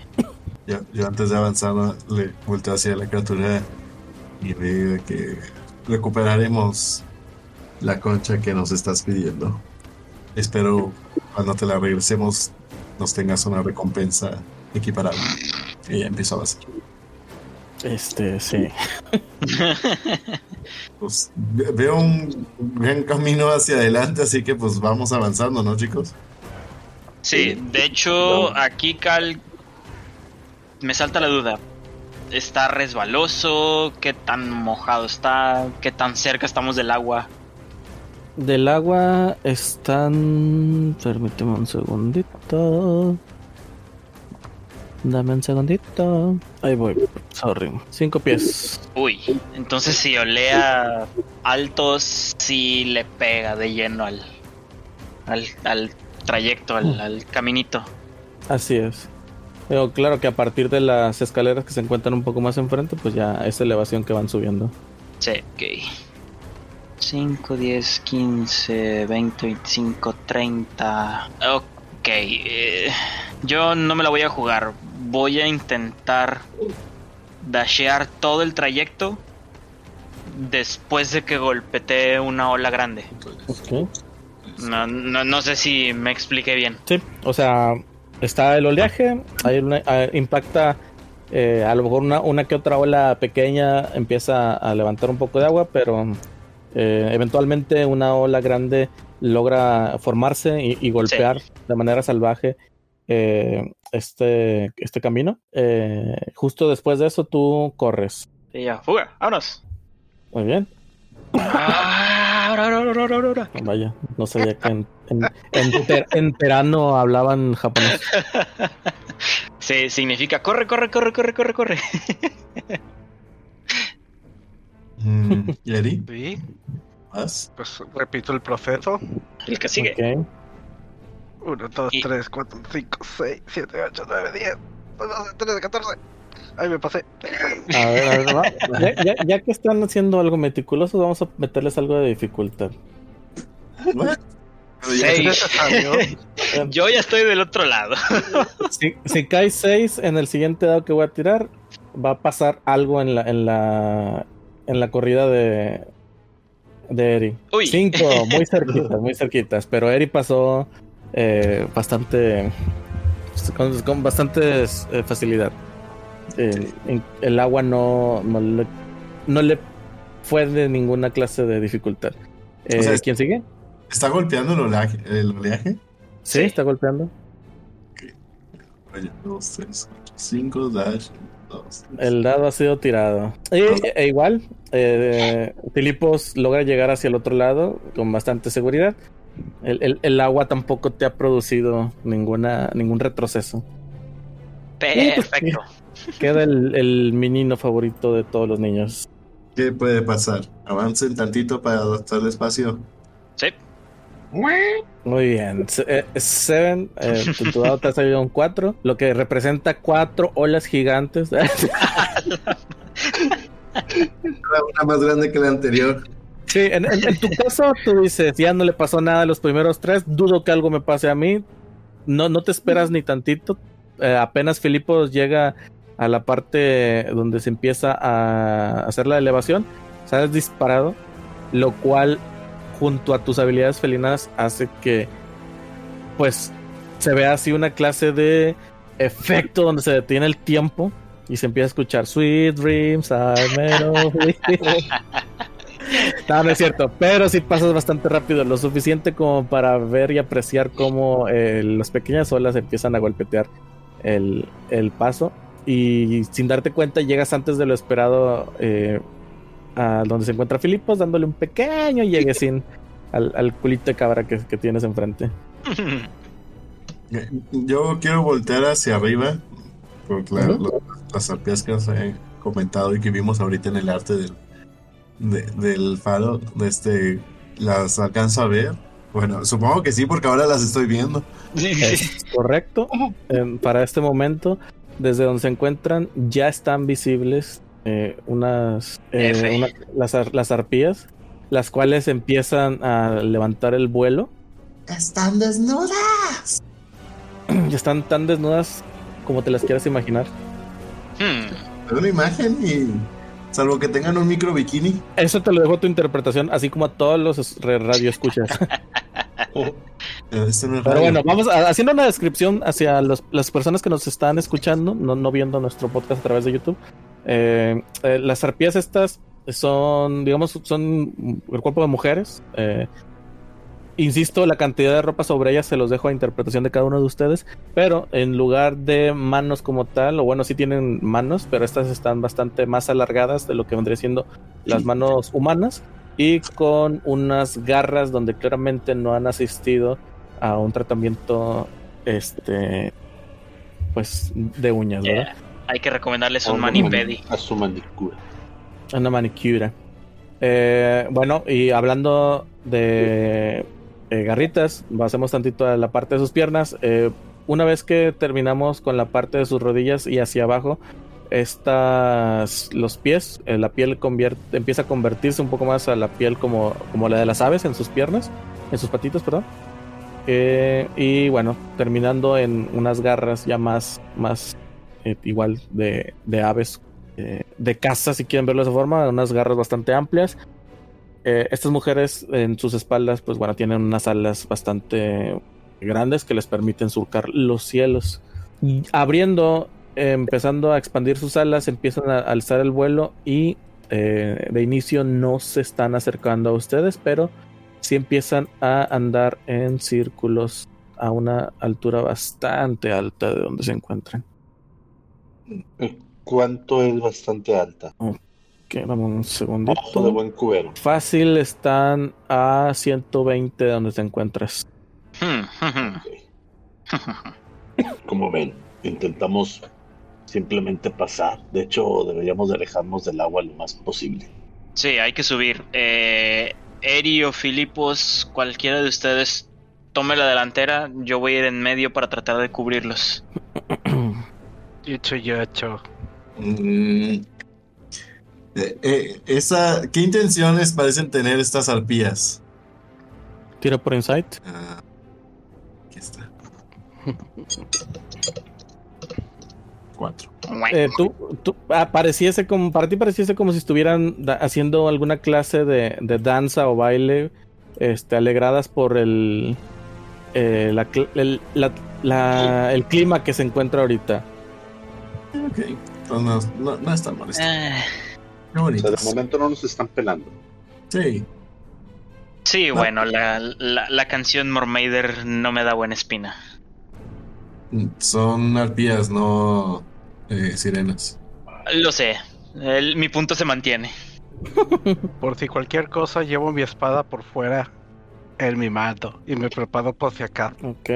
Yo, yo antes de avanzar le volteo hacia la criatura y veo que recuperaremos la concha que nos estás pidiendo. Espero cuando te la regresemos nos tengas una recompensa equiparable. Y ya empiezo a avanzar. Este, sí. [laughs] Pues ve- veo un gran camino hacia adelante, así que pues vamos avanzando, ¿no, chicos? Sí, de hecho, aquí Cal me salta la duda. ¿Está resbaloso? ¿Qué tan mojado está? ¿Qué tan cerca estamos del agua? Del agua están. Permíteme un segundito. Dame un segundito. Ahí voy. Sorry. Cinco pies. Uy, entonces si olea alto, sí le pega de lleno al, al, al trayecto, al, al caminito. Así es. Pero claro que a partir de las escaleras que se encuentran un poco más enfrente, pues ya es elevación que van subiendo. Sí, ok. 5, 10, 15, 20, 25, 30. Ok, eh, yo no me la voy a jugar. Voy a intentar dashear todo el trayecto después de que golpeteé una ola grande. No, no, no sé si me expliqué bien. Sí, o sea, está el oleaje, hay una- ah, impacta eh, a lo mejor una, una que otra ola pequeña empieza a levantar un poco de agua, pero eh, eventualmente una ola grande logra formarse y, y golpear de manera salvaje eh, este, este camino. Eh, justo después de eso tú corres. Y ya, fuga, vámonos. Muy bien. Ah, ahora, ahora, ahora, ahora, ahora. Vaya, no sabía que en, en, en [laughs] ter- en terano hablaban japonés. Sí, significa corre, corre, corre, corre, corre, corre. Mm, ¿Y Eri? Sí, ¿Vas? pues repito el proceso. El que sigue. Ok. 1, 2, Y- 3, 4, 5, 6, 7, 8, 9, 10, 12, 13, 14. Ahí me pasé. A ver, a ver, va. [laughs] Ya, ya- ya que están haciendo algo meticuloso, vamos a meterles algo de dificultad. Seis. [laughs] Yo ya estoy del otro lado. [laughs] Si, si cae 6 en el siguiente dado que voy a tirar, va a pasar algo en la, en la, en la corrida de, de Eri. Uy. 5, muy cerquitas, muy cerquitas. Pero Eri pasó eh, bastante. con, con bastante eh, facilidad. El, en- el agua no, no, le, no le fue de ninguna clase de dificultad. Eh, O sea, es- ¿Quién sigue? ¿Está golpeando el oleaje? ¿El oleaje? Sí, Sí. está golpeando. Oye, dos, tres, cuatro, cinco, dash, dos. tres. El dado ha sido tirado. E, e igual, eh, Filipos logra llegar hacia el otro lado con bastante seguridad. El, el- el agua tampoco te ha producido ninguna, ningún retroceso. Perfecto. Queda el, el menino favorito de todos los niños. ¿Qué puede pasar? Avancen tantito para adaptar el espacio. Sí. Muy bien. Eh, Seven, eh, [laughs] tu, tu dado te ha salido un 4, lo que representa cuatro olas gigantes. [laughs] Una más grande que la anterior. Sí, en, en- en tu caso tú dices, ya no le pasó nada a los primeros tres, dudo que algo me pase a mí. No, no te esperas ni tantito. Eh, apenas Filipos llega a la parte donde se empieza a hacer la elevación, sales disparado, lo cual junto a tus habilidades felinas hace que pues se vea así una clase de efecto donde se detiene el tiempo y se empieza a escuchar Sweet Dreams this". [laughs] [laughs] No, no es cierto, pero sí pasas bastante rápido, lo suficiente como para ver y apreciar cómo eh, las pequeñas olas empiezan a golpetear el, el paso y sin darte cuenta llegas antes de lo esperado eh, a donde se encuentra Filipos, dándole un pequeño lleguesín [laughs] al, al culito de cabra que, que tienes enfrente. [laughs] Yo quiero voltear hacia arriba. Por la- Ujú. lo- las arpías que os he comentado y que vimos ahorita en el arte del, de- del faro. De este, las alcanzo a ver. Bueno, supongo que sí, porque ahora las estoy viendo. Es correcto. Para este momento, desde donde se encuentran, ya están visibles eh, unas eh, una- las, las arpías, las cuales empiezan a levantar el vuelo. Están desnudas. [clears throat] Ya están tan desnudas como te las quieras imaginar. Hmm. Una imagen y. Salvo que tengan un micro bikini. Eso te lo dejo a tu interpretación, así como a todos los radio escuchas. [laughs] Eh, este no es Pero radio. bueno, vamos a- haciendo una descripción hacia los- las personas que nos están escuchando, no, no viendo nuestro podcast a través de YouTube. Eh, eh, las arpías estas son, digamos, son el cuerpo de mujeres. Eh, insisto, la cantidad de ropa sobre ellas se los dejo a interpretación de cada uno de ustedes. Pero en lugar de manos como tal, o bueno, sí tienen manos, pero estas están bastante más alargadas de lo que vendría siendo las manos humanas. Y con unas garras donde claramente no han asistido a un tratamiento este pues de uñas, ¿verdad? Yeah. Hay que recomendarles un manipedi. mani- A su manicura. Una manicura. Eh, bueno, y hablando de eh, garritas, pasemos tantito a la parte de sus piernas. Eh, una vez que terminamos con la parte de sus rodillas y hacia abajo, estas, los pies, eh, la piel convierte, empieza a convertirse un poco más a la piel como, como la de las aves en sus piernas, en sus patitas, perdón. Y bueno, terminando en unas garras ya más, más igual de, de aves de caza, si quieren verlo de esa forma, unas garras bastante amplias. Eh, estas mujeres en sus espaldas, pues bueno, tienen unas alas bastante grandes que les permiten surcar los cielos. Y abriendo, eh, empezando a expandir sus alas, empiezan a alzar el vuelo y eh, de inicio no se están acercando a ustedes, pero sí empiezan a andar en círculos a una altura bastante alta de donde se encuentran. ¿Cuánto es bastante alta? Que dame un segundito. Ojo de buen cubero. Fácil están a 120 de donde te encuentras. Como ven, intentamos simplemente pasar. De hecho, deberíamos de alejarnos del agua lo más posible. Sí, hay que subir. Eh, Eri o Filipos, cualquiera de ustedes tome la delantera. Yo voy a ir en medio para tratar de cubrirlos. [clears throat] Y hecho. Mm. Eh, eh, esa, ¿Qué intenciones parecen tener estas arpías? Tira por insight. Ah, aquí está. [laughs] Cuatro. Eh, tú, tú- ah, pareciese como, para ti pareciese como si estuvieran haciendo alguna clase de, de danza o baile, este, alegradas por el, eh, la el, la- la- el clima que se encuentra ahorita. Ok. Entonces no, no, no es tan molesto. Qué O sea, de momento no nos están pelando. Sí. sí, bueno, la, la, la canción Mormaider no me da buena espina. Son arpías, no eh, sirenas. Lo sé. El- mi punto se mantiene. [laughs] Por si cualquier cosa, llevo mi espada por fuera en mi manto y me preparo por si acá. Ok.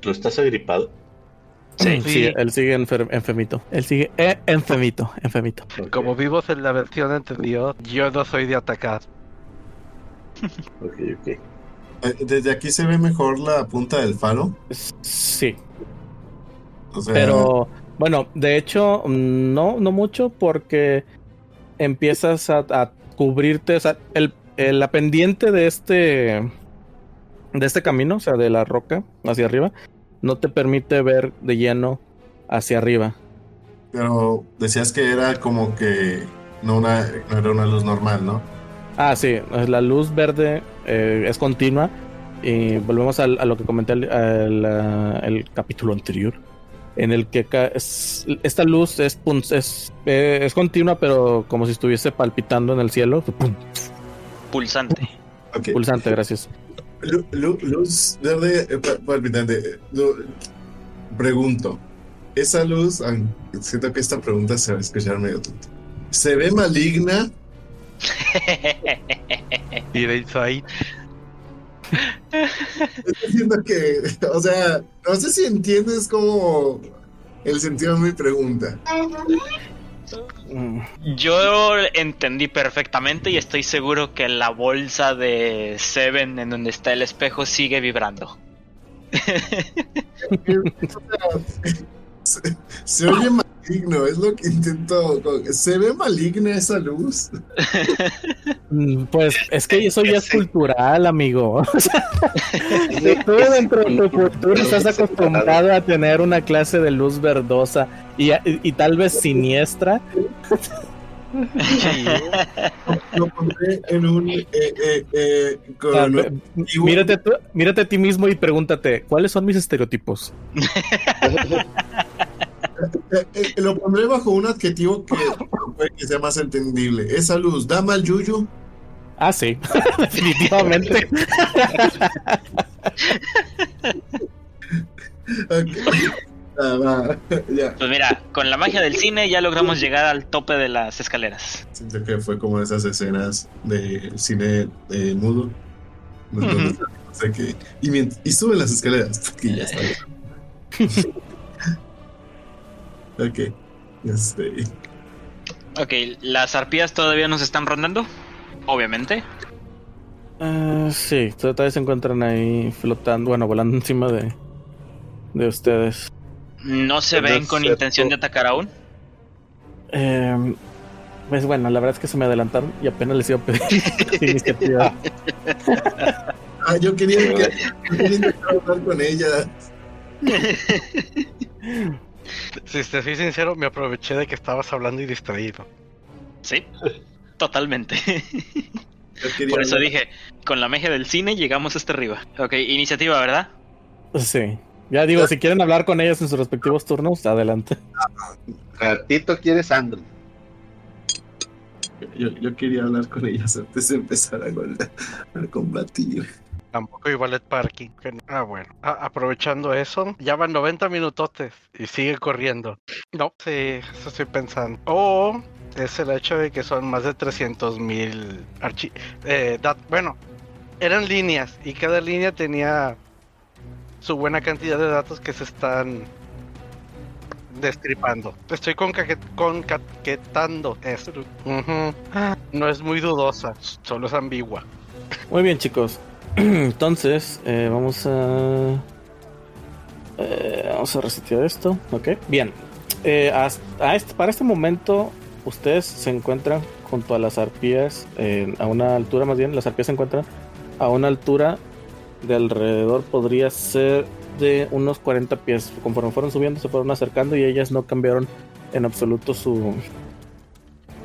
¿Tú estás agripado? Sí. Sí, él sigue enfer- enfermito. Él sigue eh, enfermito, enfermito. Como vivos en la versión anterior, yo no soy de atacar. Ok, ok. Eh, Desde aquí se ve mejor la punta del falo. Sí, O sea, pero bueno, de hecho, mm, no, no mucho porque empiezas a, a cubrirte, o sea, el, el- la pendiente de este, de este camino, o sea, de la roca hacia arriba, no te permite ver de lleno hacia arriba. pero decías que era como que no, una, no era una luz normal, ¿no? Ah, sí, la luz verde eh, es continua y volvemos al- a, lo que comenté ah, el capítulo anterior, en el que es- esta luz es, eh, es continua, pero como si estuviese palpitando en el cielo. Pulsante. Pulsante, gracias. Lu- lu- luz verde eh, pa- palpitante. Eh, Pregunto, esa luz, siento que esta pregunta se va a escuchar medio tonta. ¿Se ve maligna? De Insight, Estoy diciendo que, o sea, no sé si entiendes como el sentido de mi pregunta. Mm, Yo entendí perfectamente y estoy seguro que la bolsa de Seven en donde está el espejo sigue vibrando. [laughs] [laughs] Se, se oye maligno, es lo que intento. ¿Se ve maligna esa luz? mm, Pues es que eso ya es cultural, amigo. [laughs] Tú dentro de tu cultura estás acostumbrado a tener una clase de luz verdosa y, y tal vez siniestra. Lo pondré en un. Eh, eh, eh, ve- mírate, tú- mírate a ti mismo y pregúntate, ¿cuáles son mis estereotipos? [laughs] eh, eh, lo pondré bajo un adjetivo que, puede que sea más entendible. Esa luz, ¿da mal yuyu? Ah, sí, [laughs] definitivamente. [laughs] Ok. Ah, [laughs] ya. Pues mira, con la magia del cine ya logramos llegar al tope de las escaleras. Siento que fue como esas escenas de cine eh, mudo. o sea que- y, mient- y suben las escaleras. [laughs] Y ya está. [laughs] ok. Este. Ok, ¿las arpías todavía nos están rondando? Obviamente. Ah, sí, todavía se encuentran ahí flotando, bueno, volando encima de, de ustedes. ¿No se ven con intención de atacar aún? Eh, pues bueno, la verdad es que se me adelantaron y apenas les iba a pedir [laughs] iniciativa. Ah, yo quería, que, yo quería intentar hablar con ella. Si te soy sincero, me aproveché de que estabas hablando y distraído. Sí, totalmente. Por eso hablar- dije, con la magia del cine llegamos hasta arriba. Ok, iniciativa, ¿verdad? Sí. Ya digo, si quieren hablar con ellas en sus respectivos turnos, adelante. Ratito quieres sangre. Yo, yo quería hablar con ellas antes de empezar a, a combatir. Tampoco hay ballet parking. Ah, bueno. Aprovechando eso, ya van 90 minutotes y sigue corriendo. No, sí, eso estoy pensando. O es el hecho de que son más de 300 mil archivos. bueno, eran líneas y cada línea tenía su buena cantidad de datos que se están destripando. Estoy concaque- concaquetando esto. No es muy dudosa, solo es ambigua. Muy bien, chicos. [clears throat] Entonces, eh, vamos a. eh, vamos a resetear esto. Ok. Bien. Eh, para este momento, ustedes se encuentran junto a las arpías. eh, a una altura, más bien, las arpías se encuentran a una altura de alrededor, podría ser de unos 40 pies. Conforme fueron subiendo, se fueron acercando y ellas no cambiaron en absoluto su,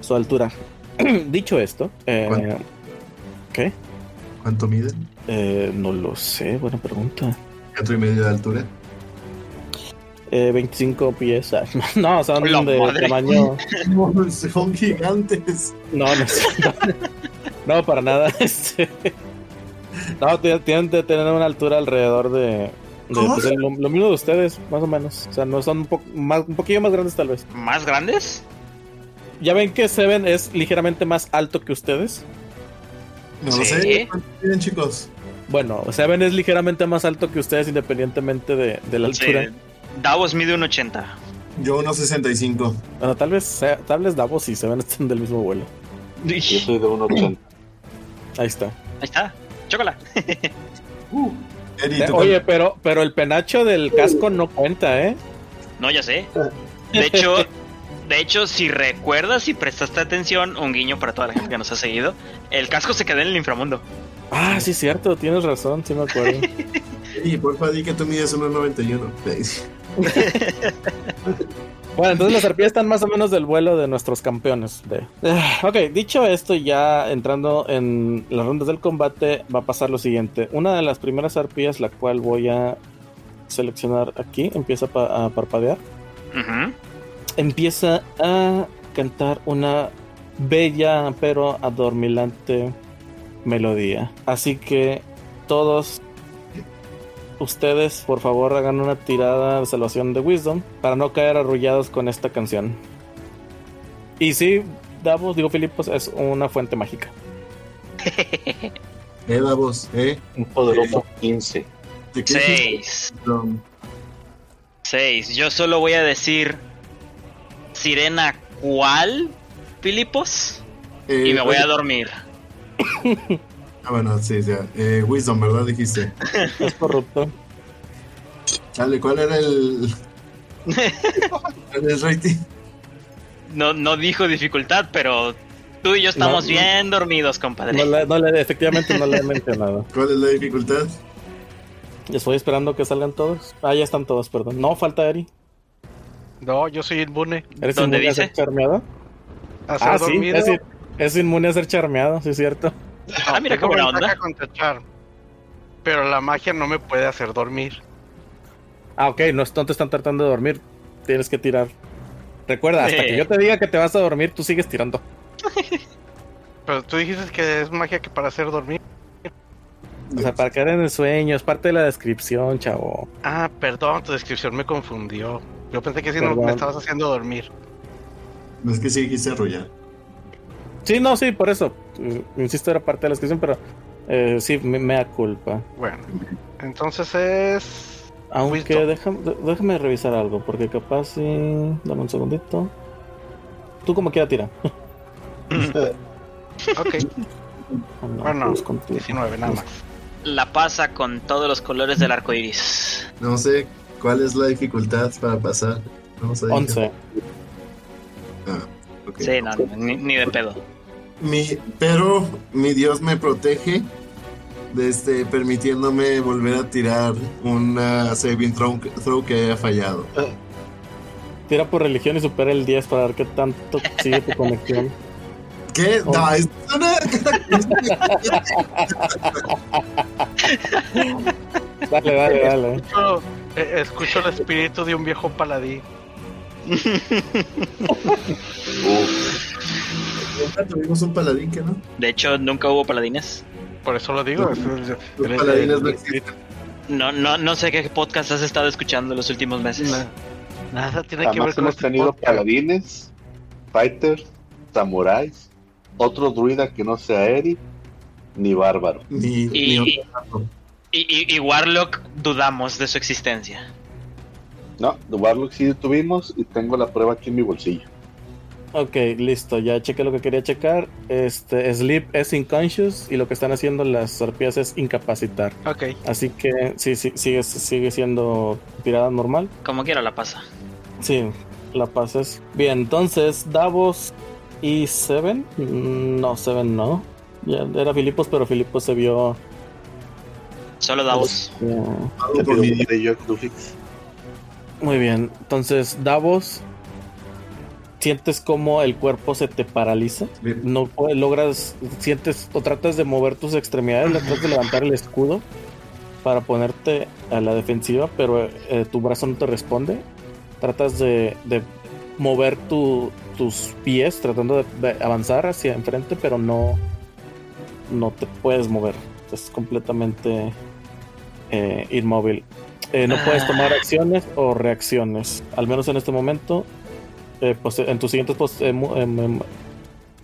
su altura. [clears throat] Dicho esto, eh, ¿Cuánto? ¿qué? ¿Cuánto miden? Eh, no lo sé, buena pregunta. ¿Metro y medio de altura? Eh, 25 pies. ah, [laughs] No, son ¡La de madre! tamaño. No, [laughs] son gigantes. No, no [laughs] sé. No, para nada. Este. No, ti- tienen que tener una altura alrededor de. de, ¿Cómo? pues, lo, lo mismo de ustedes, más o menos. O sea, no son un, po- más, un poquillo más grandes, tal vez. ¿Más grandes? Ya ven que Seven es ligeramente más alto que ustedes. No lo Sí. sé. ¿Cuánto miden, chicos? Bueno, Seven es ligeramente más alto que ustedes, independientemente de, de la Sí. altura. Davos mide un 80. Yo unos 65. Bueno, tal vez, sea- tal vez Davos y Seven [laughs] estén del mismo vuelo. Yo Ahí soy de 1.80. Ahí está. está. Chócala. Eri, Eh, ¿tú oye, pero, pero el penacho del casco no cuenta, ¿eh? No, ya sé. De hecho, de hecho, si recuerdas y prestaste atención, un guiño para toda la gente que nos ha seguido, el casco se quedó en el inframundo. Ah, sí, cierto, tienes razón, sí me acuerdo. [laughs] Eri, porfa, di que tú mides 1.91. [laughs] bueno, entonces las arpías están más o menos del vuelo de nuestros campeones. De... [sighs] Ok, dicho esto, ya entrando en las rondas del combate, va a pasar lo siguiente. Una de las primeras arpías, la cual voy a seleccionar aquí, empieza a pa- a parpadear. Empieza a cantar una bella pero adormilante melodía. Así que todos ustedes, por favor, hagan una tirada de salvación de Wisdom para no caer arrullados con esta canción. Y sí, Davos, digo Filipos, es una fuente mágica. [laughs] Eh, Davos, ¿eh? Un poderoso 15. ¿De qué Seis. No, Seis. Yo solo voy a decir. Sirena, ¿cuál? Filipos. eh, Y me voy oye, a dormir. [laughs] Ah, bueno, sí, ya. Eh, Wisdom, ¿verdad? Dijiste. Es corrupto. Chale, ¿cuál era el. [laughs] ¿Cuál es el rating? No, no dijo dificultad, pero tú y yo estamos No. bien dormidos, compadre. No le, no le- efectivamente no le he mencionado. [laughs] ¿Cuál es la dificultad? Estoy esperando que salgan todos. Ah, ya están todos, perdón. No, falta Eri. No, yo soy inmune. ¿Eres ¿Dónde inmune a dice? ser charmeado? A ser Ah, sí, es, es inmune a ser charmeado, sí es cierto. Ah, mira qué buena onda. contra Charm. Pero la magia no me puede hacer dormir. Ah, ok, no, no te están tratando de dormir. Tienes que tirar. Recuerda, hasta Eh. que yo te diga que te vas a dormir, tú sigues tirando. [laughs] Pero tú dijiste que es magia que para hacer dormir. O sea, para caer en el sueño, es parte de la descripción, chavo. Ah, perdón, tu descripción me confundió. Yo pensé que sí no, me estabas haciendo dormir. No es que sí dijiste arrullar. Sí, no, sí, por eso. Insisto, era parte de la descripción, pero eh, sí, me, me da culpa. Bueno, entonces es. Aunque déjame, revisar algo, porque capaz sí. Dame un segundito. Tú como quiera tira. [laughs] Ok, Ah, no, Bueno, vamos contigo. 19 nada más. La pasa con todos los colores del arco iris. No sé cuál es la dificultad para pasar. Vamos a ver. 11. Ah, Sí, no, ni, ni de pedo. Mi, pero mi Dios me protege desde permitiéndome volver a tirar una saving throw, throw que haya fallado. Tira por religión y supera el 10 para ver qué tanto sigue tu conexión. [laughs] ¿Qué? Oh. No, es una [laughs] Dale, dale, dale. Escucho, eh, escucho el espíritu de un viejo paladín. Nunca tuvimos un paladín que no. De hecho, nunca hubo paladines. Por eso lo digo. Los paladines no existen. No, no, no sé qué podcast has estado escuchando los últimos meses. Na- Nada tiene que ver con hemos este tenido podcast. paladines, fighters, samuráis, otro druida que no sea Eric, ni bárbaro. Ni, Y- ni otro. Y, y, y Warlock dudamos de su existencia. No, de Warlock sí tuvimos y tengo la prueba aquí en mi bolsillo. Ok, listo, ya chequé lo que quería checar. Este, Sleep es unconscious y lo que están haciendo las arpías es incapacitar. Ok. Así que sí, sí, sigue, sigue siendo tirada normal. Como quiera la pasa. Sí, la pasas. Bien, entonces, Davos y Seven. Mm, No, Seven no. Ya era Filipos, pero Filipos se vio. Solo Davos. ya, Algo Muy bien, entonces Davos, sientes como el cuerpo se te paraliza, Bien. no puedes- logras, sientes o tratas de mover tus extremidades, tratas de levantar el escudo para ponerte a la defensiva, pero eh, tu brazo no te responde, tratas de, de mover tu- tus pies tratando de, de avanzar hacia enfrente, pero no, no te puedes mover, es completamente eh, inmóvil. Eh, no puedes tomar acciones o reacciones. Al menos en este momento. eh, pues, en tus siguientes. Pues, eh, em,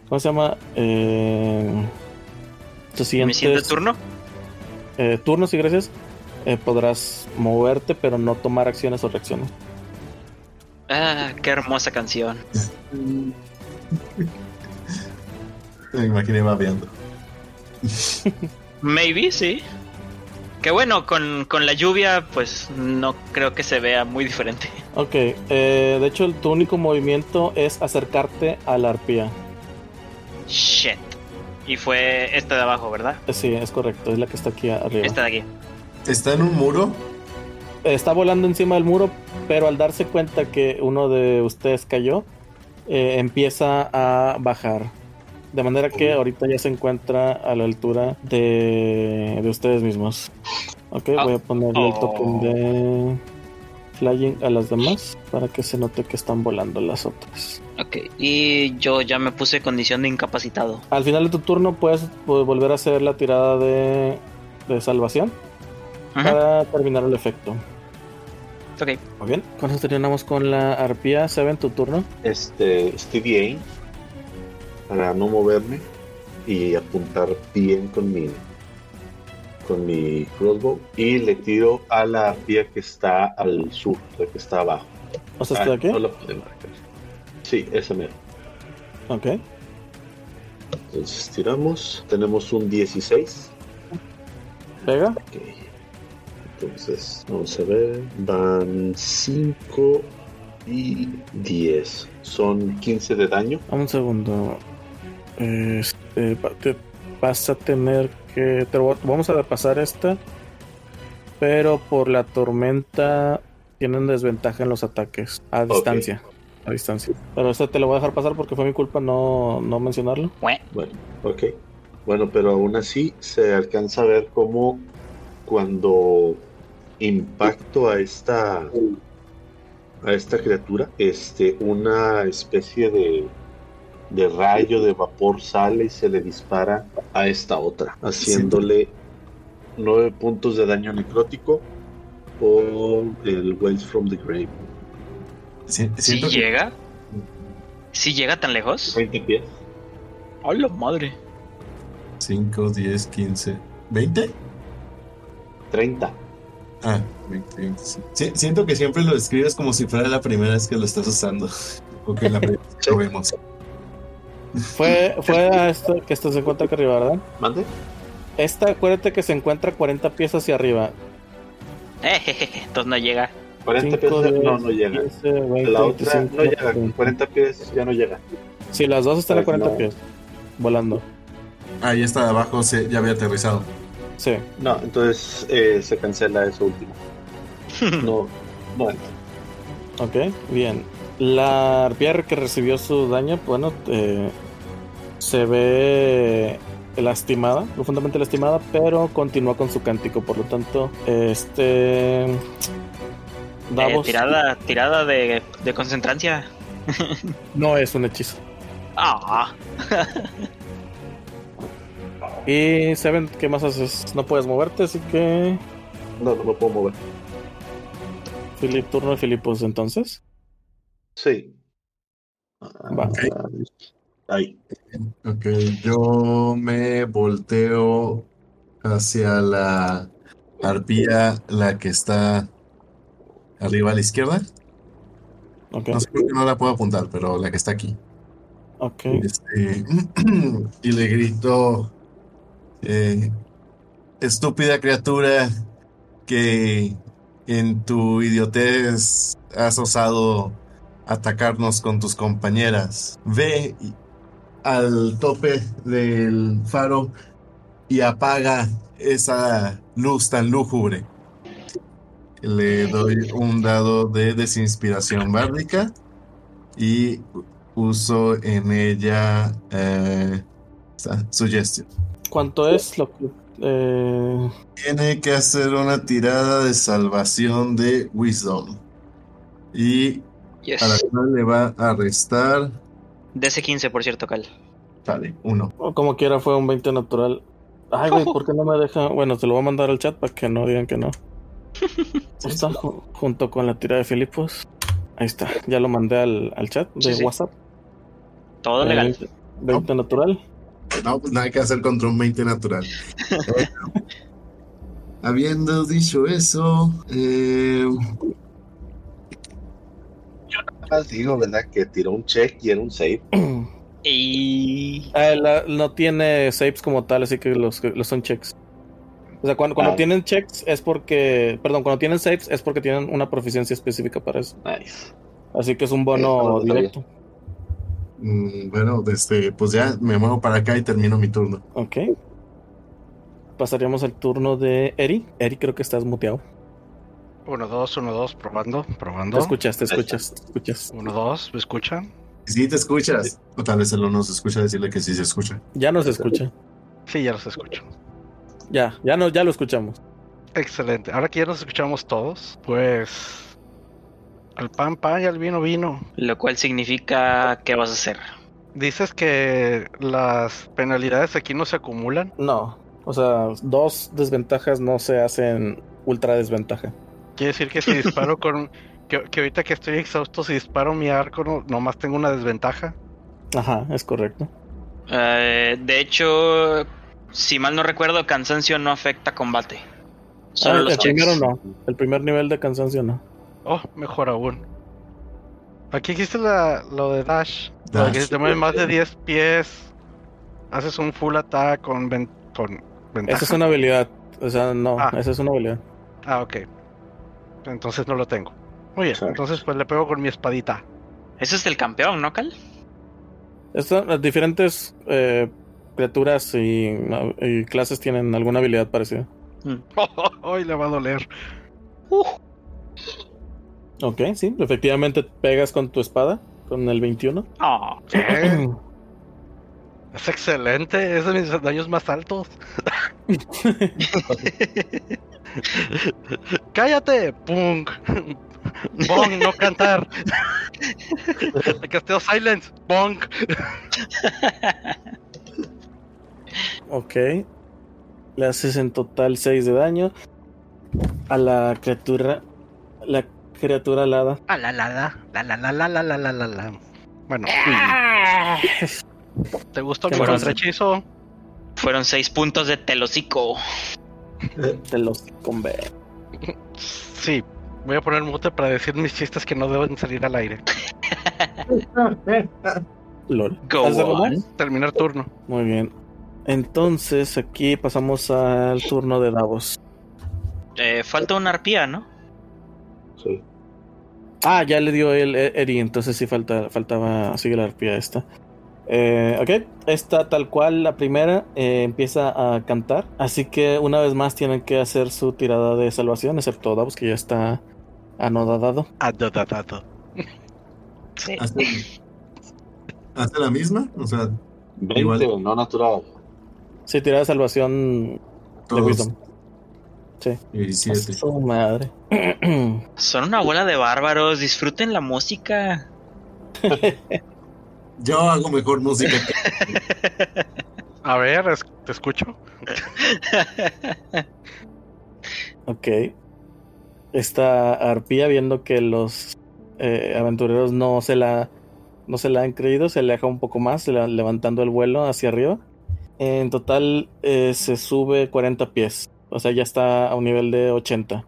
¿Cómo se llama? Eh, tus ¿Mi siguiente turno? eh, turnos y gracias. eh, podrás moverte, pero no tomar acciones o reacciones. Ah, qué hermosa canción. [laughs] Me imaginé babeando. Maybe, sí. Que bueno, con, con la lluvia, pues no creo que se vea muy diferente. Ok, eh, de hecho, tu único movimiento es acercarte a la arpía. Shit. Y fue esta de abajo, ¿verdad? Eh, Sí, es correcto, es la que está aquí arriba. Esta de aquí. Está en un muro. está volando encima del muro, pero al darse cuenta que uno de ustedes cayó, eh, empieza a bajar. De manera que ahorita ya se encuentra a la altura de, de ustedes mismos. Ok, Ah. voy a ponerle el Oh. token de flying a las demás para que se note que están volando las otras. Ok. Y yo ya me puse condición de incapacitado. Al final de tu turno puedes, puedes volver a hacer la tirada de, de salvación Ajá. para terminar el efecto. Ok. Muy bien, con eso terminamos con la arpía. Se tu turno. Este, Stevie Aim, para no moverme y apuntar bien con mi con mi crossbow y le tiro a la arpía que está al sur, la que está abajo. O sea, Ah, ¿está aquí? no la pude marcar. Sí, esa mero. Ok. Entonces tiramos, tenemos un 16. Pega. Ok. Entonces, vamos a ver. Van 5 y 10. Son 15 de daño. Un segundo. Este, va- te vas a tener que. te vamos a pasar esta. Pero por la tormenta tienen desventaja en los ataques. A distancia. A distancia. Pero esta te lo voy a dejar pasar porque fue mi culpa no, no mencionarlo. Bueno, ok. Bueno, pero aún así se alcanza a ver cómo cuando impacto a esta a esta criatura, este, una especie de, de rayo de vapor sale y se le dispara a esta otra, haciéndole nueve puntos de daño necrótico por el Waves from the Grave. Si- ¿Sí que llega? ¿Sí llega tan lejos? 20 pies. ¡Hola madre! 5, 10, 15, 20. 30. Ah, 20, 20, sí. Sí, siento que siempre lo describes como si fuera la primera vez que lo estás usando. [laughs] O que la primera vez que lo vemos. Fue, fue a esta que esta se encuentra acá arriba, ¿verdad? ¿Mande? Esta, acuérdate que se encuentra 40 pies hacia arriba. Ejejeje, [laughs] Entonces no llega. 40 pies 5, de- 10, no, no llega. 15, 20, La otra 25, no llega, 30. 40 pies ya no llega. Sí, las dos están a Pues 40 no. pies. Volando. Ahí está de abajo, se, ya había aterrizado. Sí. No, entonces eh, se cancela eso último. [laughs] No, no entra. Ok, bien. La arpía que recibió su daño, bueno, eh, se ve lastimada, profundamente lastimada, pero continúa con su cántico. Por lo tanto, este. Eh, tirada tirada de, de concentrancia. [laughs] no es un hechizo. Ah, [laughs] Y Seven, ¿qué más haces? No puedes moverte, así que. No, no me puedo mover. Filip, turno de Filipos entonces. Sí. Va. Ay, Ok, yo me volteo hacia la arpía, la que está arriba a la izquierda. Ok, No sé por qué no la puedo apuntar, pero la que está aquí. ok. Este, [clears throat] y le grito, eh, estúpida criatura que en tu idiotez has osado atacarnos con tus compañeras. Ve y- al tope del faro y apaga esa luz tan lúgubre. Le doy un dado de desinspiración bárdica y uso en ella eh, suggestion. ¿Cuánto es lo que.? eh, Tiene que hacer una tirada de salvación de Wisdom. Y yes. a la cual le va a restar. DC 15, por cierto, Cal. Vale, uno. o como quiera, fue un 20 natural. Ay, güey, ¿por qué no me deja? Bueno, te lo voy a mandar al chat para que no digan que no. [laughs] Está ju- junto con la tira de Filipos. Ahí está, ya lo mandé al, al chat de Sí, sí. WhatsApp. Todo legal. Eh, 20 natural. No, pues nada que hacer contra un 20 natural. [laughs] Bueno, habiendo dicho eso, eh, Digo, ¿verdad? Que tiró un check y era un save. [clears throat] Y. Ah, la- no tiene saves como tal, así que los, los son checks. O sea, cuando, cuando Ah. tienen checks es porque. Perdón, cuando tienen saves es porque tienen una proficiencia específica para eso. Nice. Así que es un Eh, bono sabía. directo. mm, bueno, este, pues ya me muevo para acá y termino mi turno. Ok. Pasaríamos al turno de Eri. Eri, creo que estás muteado. Uno, dos, uno, dos, probando, Te probando. escuchas, te escuchas, te escuchas. Uno, dos, ¿me escuchan? Si te escuchas, o tal vez él no nos escucha decirle que sí se escucha. Ya nos escucha. Sí, ya los escucho. Ya, ya no, ya lo escuchamos. Excelente. Ahora que ya nos escuchamos todos, pues. Al pan, pan y al vino, vino. Lo cual significa. ¿Qué vas a hacer? Dices que las penalidades aquí no se acumulan. No. O sea, dos desventajas no se hacen ultra desventaja. Quiere decir que si [laughs] disparo con. Que, que ahorita que estoy exhausto, si disparo mi arco, no, nomás tengo una desventaja. Ajá, es correcto. Eh, de hecho, si mal no recuerdo, cansancio no afecta combate. Solo Ah, los el checks. primero no. El primer nivel de cansancio no. Oh, mejor aún. Aquí existe la, lo de Dash. De que Dash. si te mueves más de 10 pies, haces un full attack con, ven- con ventaja. Esa es una habilidad. O sea, no, Ah. esa es una habilidad. Ah, ok. Entonces no lo tengo. Muy bien, entonces pues le pego con mi espadita. Ese es del campeón, ¿no, Cal? Estas, las diferentes eh, criaturas y, y clases tienen alguna habilidad parecida. [laughs] Hoy le va a doler. Ok, sí, efectivamente pegas con tu espada, con el 21. Ah, ¿Qué? [clears throat] Es excelente, es de mis daños más altos. [laughs] ¡Cállate! ¡Punk! ¡Bong! ¡No cantar! [laughs] Casteo Silence! ¡Bong! Ok. Le haces en total 6 de daño a la criatura. La criatura alada. Ah, la la la la la la la la la la la la. Bueno, ¿te gustó mi ¿Qué más? contrahechizo? fueron seis puntos de telocico. Te los conve. Sí, voy a poner mute para decir mis chistes que no deben salir al aire. [laughs] LOL. Terminar turno. Muy bien. Entonces aquí pasamos al turno de Davos. Eh, falta una arpía, ¿no? Sí. Ah, ya le dio el Eri, entonces sí falta, faltaba, sigue la arpía esta. Eh, ok, esta tal cual, la primera, eh, empieza a cantar. Así que una vez más tienen que hacer su tirada de salvación, excepto Davos, que ya está anodadado. Adodadado. [laughs] Sí. ¿Hace, hace la misma? O sea, 20, Igual. no natural. Sí, tirada de salvación de todos Wisdom. Sí. 17. Su madre. [clears throat] Son una bola de bárbaros. Disfruten la música. [laughs] Yo hago mejor música que [laughs] A ver, es- te escucho. [laughs] ok. Esta arpía, viendo que los eh, aventureros no se la no se la han creído, se aleja un poco más, le- levantando el vuelo hacia arriba. En total eh, se sube 40 pies. O sea, ya está a un nivel de 80.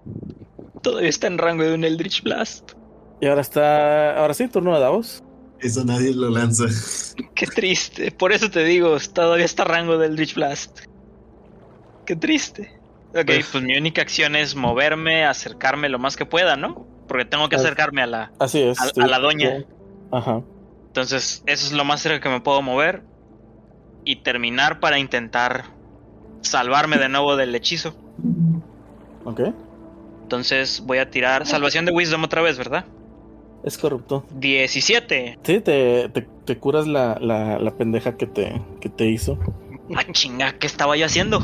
Todavía está en rango de un Eldritch Blast. Y ahora está. Ahora sí, turno de Davos. Eso nadie lo lanza. [laughs] Qué triste. Por eso te digo, todavía está a rango del Eldritch Blast. Qué triste. Ok, Pues- pues mi única acción es moverme, acercarme lo más que pueda, ¿no? Porque tengo que Ah. acercarme a la... Así es. A- sí. a la doña. Ajá. Entonces, eso es lo más cerca que me puedo mover. Y terminar para intentar salvarme de nuevo del hechizo. Ok. Entonces voy a tirar salvación de Wisdom otra vez, ¿verdad? Es corrupto. 17. Sí, te, te, te curas la, la, la pendeja que te, que te hizo. Ah, chinga, ¿qué estaba yo haciendo?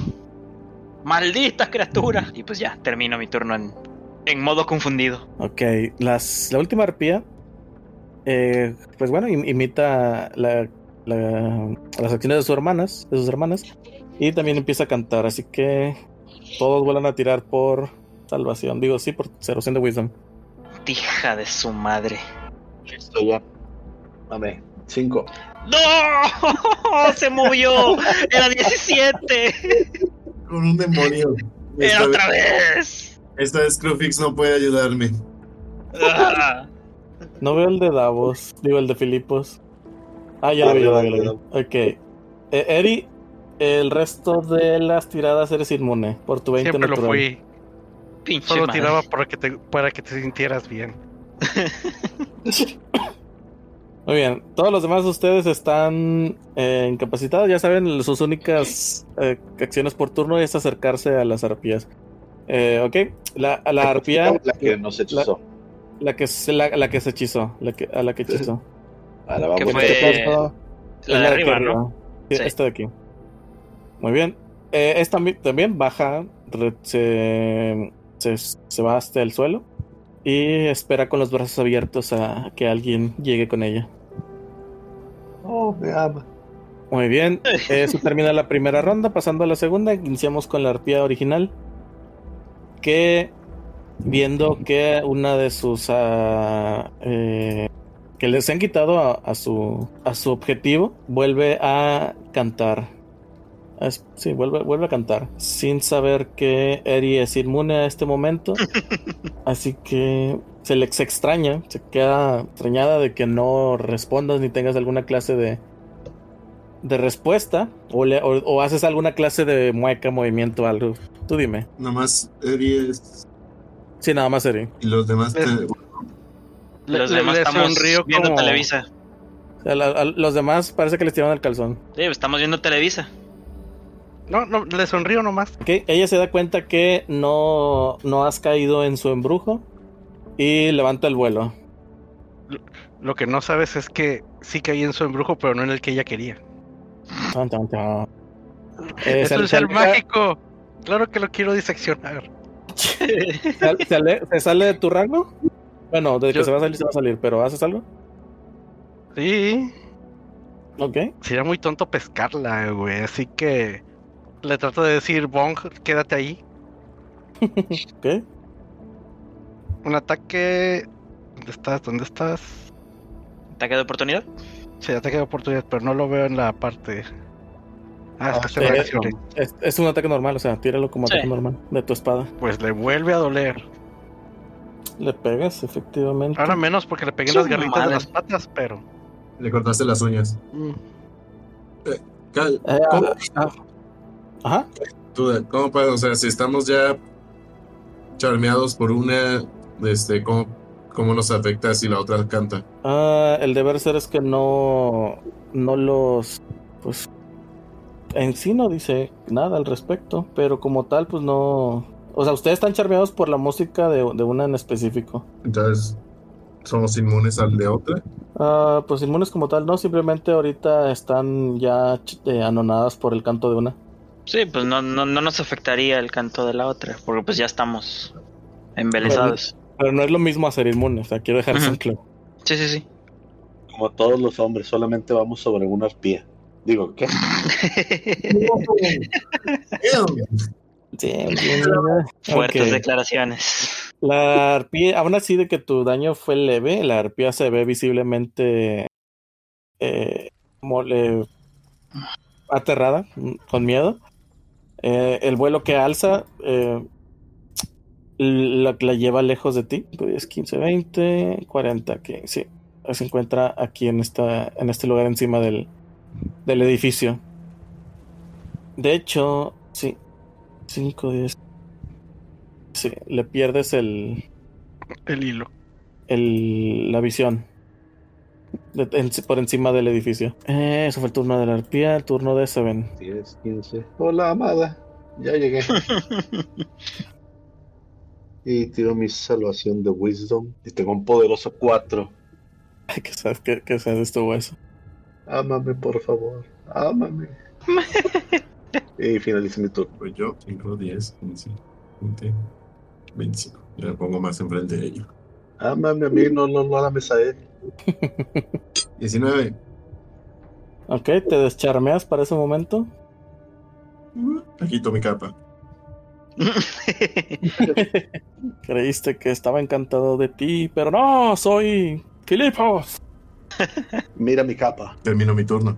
Maldita criatura. Y pues ya, termino mi turno en, en modo confundido. Ok, las, la última arpía, eh, pues bueno, im- imita la, la- las acciones de sus hermanas, de sus hermanas, y también empieza a cantar, así que todos vuelvan a tirar por salvación, digo sí, por salvación de wisdom. Hija de su madre. Listo ya. Dame. 5. ¡No! [laughs] ¡Se movió! ¡Era 17! Con un demonio. ¡Era Esta, otra vez, vez! esta vez Crufix no puede ayudarme. Ah, No veo el de Davos, digo el de Filipos. Ah, ya lo vi, ya lo lo. Ok. Eh, Eri, el resto de las tiradas eres inmune por tu 20 Siempre lo natural. fui. Pinche Solo madre. tiraba para que te, para que te sintieras bien. [laughs] Muy bien, todos los demás de ustedes están eh, incapacitados, ya saben, sus únicas eh, acciones por turno es acercarse a las arpías. Eh, ok, la, a la arpía, La que nos hechizó. la que, se- la, la que se hechizó, la que, a la que hechizó. [laughs] Ahora vamos ¿Qué En fue? este caso, La de aquí arriba, ¿no? Sí, Sí. esta de aquí. Muy bien. Eh, esta también baja, se, se, se va hasta el suelo y espera con los brazos abiertos a que alguien llegue con ella. Oh, me ama. Muy bien, eso termina la primera ronda. Pasando a la segunda, iniciamos con la arpía original. Que viendo que una de sus ah, eh, que les han quitado a, a su a su objetivo, vuelve a cantar. Es- sí, vuelve, vuelve a cantar. Sin saber que Eri es inmune a este momento. [laughs] Así que se le se extraña, se queda extrañada de que no respondas ni tengas alguna clase de, de respuesta o, le- o- o haces alguna clase de mueca, movimiento, algo. Tú dime. Nomás Eri es. Sí, nada más Eri. Y los demás. te- Le- Los le- demás le estamos sonrío viendo como- Televisa. O sea, la- a- los demás parece que les tiraron el calzón. Sí, estamos viendo Televisa. No, no, le sonrío nomás. Ok, Ella se da cuenta que no, no has caído en su embrujo y levanta el vuelo. Lo que no sabes es que sí caí en su embrujo, pero no en el que ella quería. Tan, tan, tan. Eh, es se- un se ser mágico. Claro que lo quiero diseccionar. ¿Se, se ale- se sale de tu rango? Bueno, de que se va a salir, se va a salir, pero ¿haces algo? Sí. Ok. Sería muy tonto pescarla, güey. Así que le trato de decir, Bong, quédate ahí. [laughs] Ok. Un ataque. ¿Dónde estás? ¿Dónde estás? ¿Ataque de oportunidad? Sí, ataque de oportunidad, pero no lo veo en la parte. Ah, es que Ah, se sí. reaccione. Es, es un ataque normal, o sea, tíralo como Sí. ataque normal de tu espada. Pues le vuelve a doler. Le pegas, efectivamente. Ahora menos porque le pegué Su las garritas madre. de las patas, pero. Le cortaste las uñas. mm, Cal, Eh, ¿cómo, ah, ah. Ajá. tú- ¿cómo puedo? O sea, si estamos ya charmeados por una, este, ¿cómo, cómo nos afecta si la otra canta? Ah, el deber ser es que no, no los, pues, en sí no dice nada al respecto, pero como tal, pues no, o sea, ustedes están charmeados por la música de, de una en específico. Entonces, somos inmunes al de otra. Ah, pues inmunes como tal, no, simplemente ahorita están ya eh, anonadas por el canto de una. Sí, pues no, no, no nos afectaría el canto de la otra, porque pues ya estamos embelesados. Pero no es lo mismo hacer inmune, o sea, quiero dejar eso claro. Sí, sí, sí. Como todos los hombres, solamente vamos sobre una arpía. Digo, ¿qué? [laughs] Sí, bien, Fuertes declaraciones. La arpía, aún así de que tu daño fue leve, la arpía se ve visiblemente eh, mole- aterrada, con miedo. Eh, el vuelo que alza eh, la, la lleva lejos de ti. 10, 15, 20, 40, que sí. Se encuentra aquí en, esta, en este lugar encima del, del edificio. De hecho, sí. 5, 10. Sí, le pierdes el, El hilo. el, la visión de- en- por encima del edificio. Eh, eso fue el turno de la arpía, el turno de Seven. 10, 15. Hola, amada. Ya llegué. [laughs] y tiro mi salvación de Wisdom. Y tengo un poderoso 4. Ay, ¿Qué sabes qué, qué sabes estuvo eso? Ámame, por favor. Ámame. [laughs] y finalizo mi turno. Pues yo, 5, 10, 15, 20, 25. Ya me pongo más enfrente de ellos. Ámame a mí, no, no, no a la mesa de él. 19. Ok, te descharmeas para ese momento. Me quito mi capa. [laughs] Creíste que estaba encantado de ti, pero no, soy Filipos. Mira mi capa. Termino mi turno.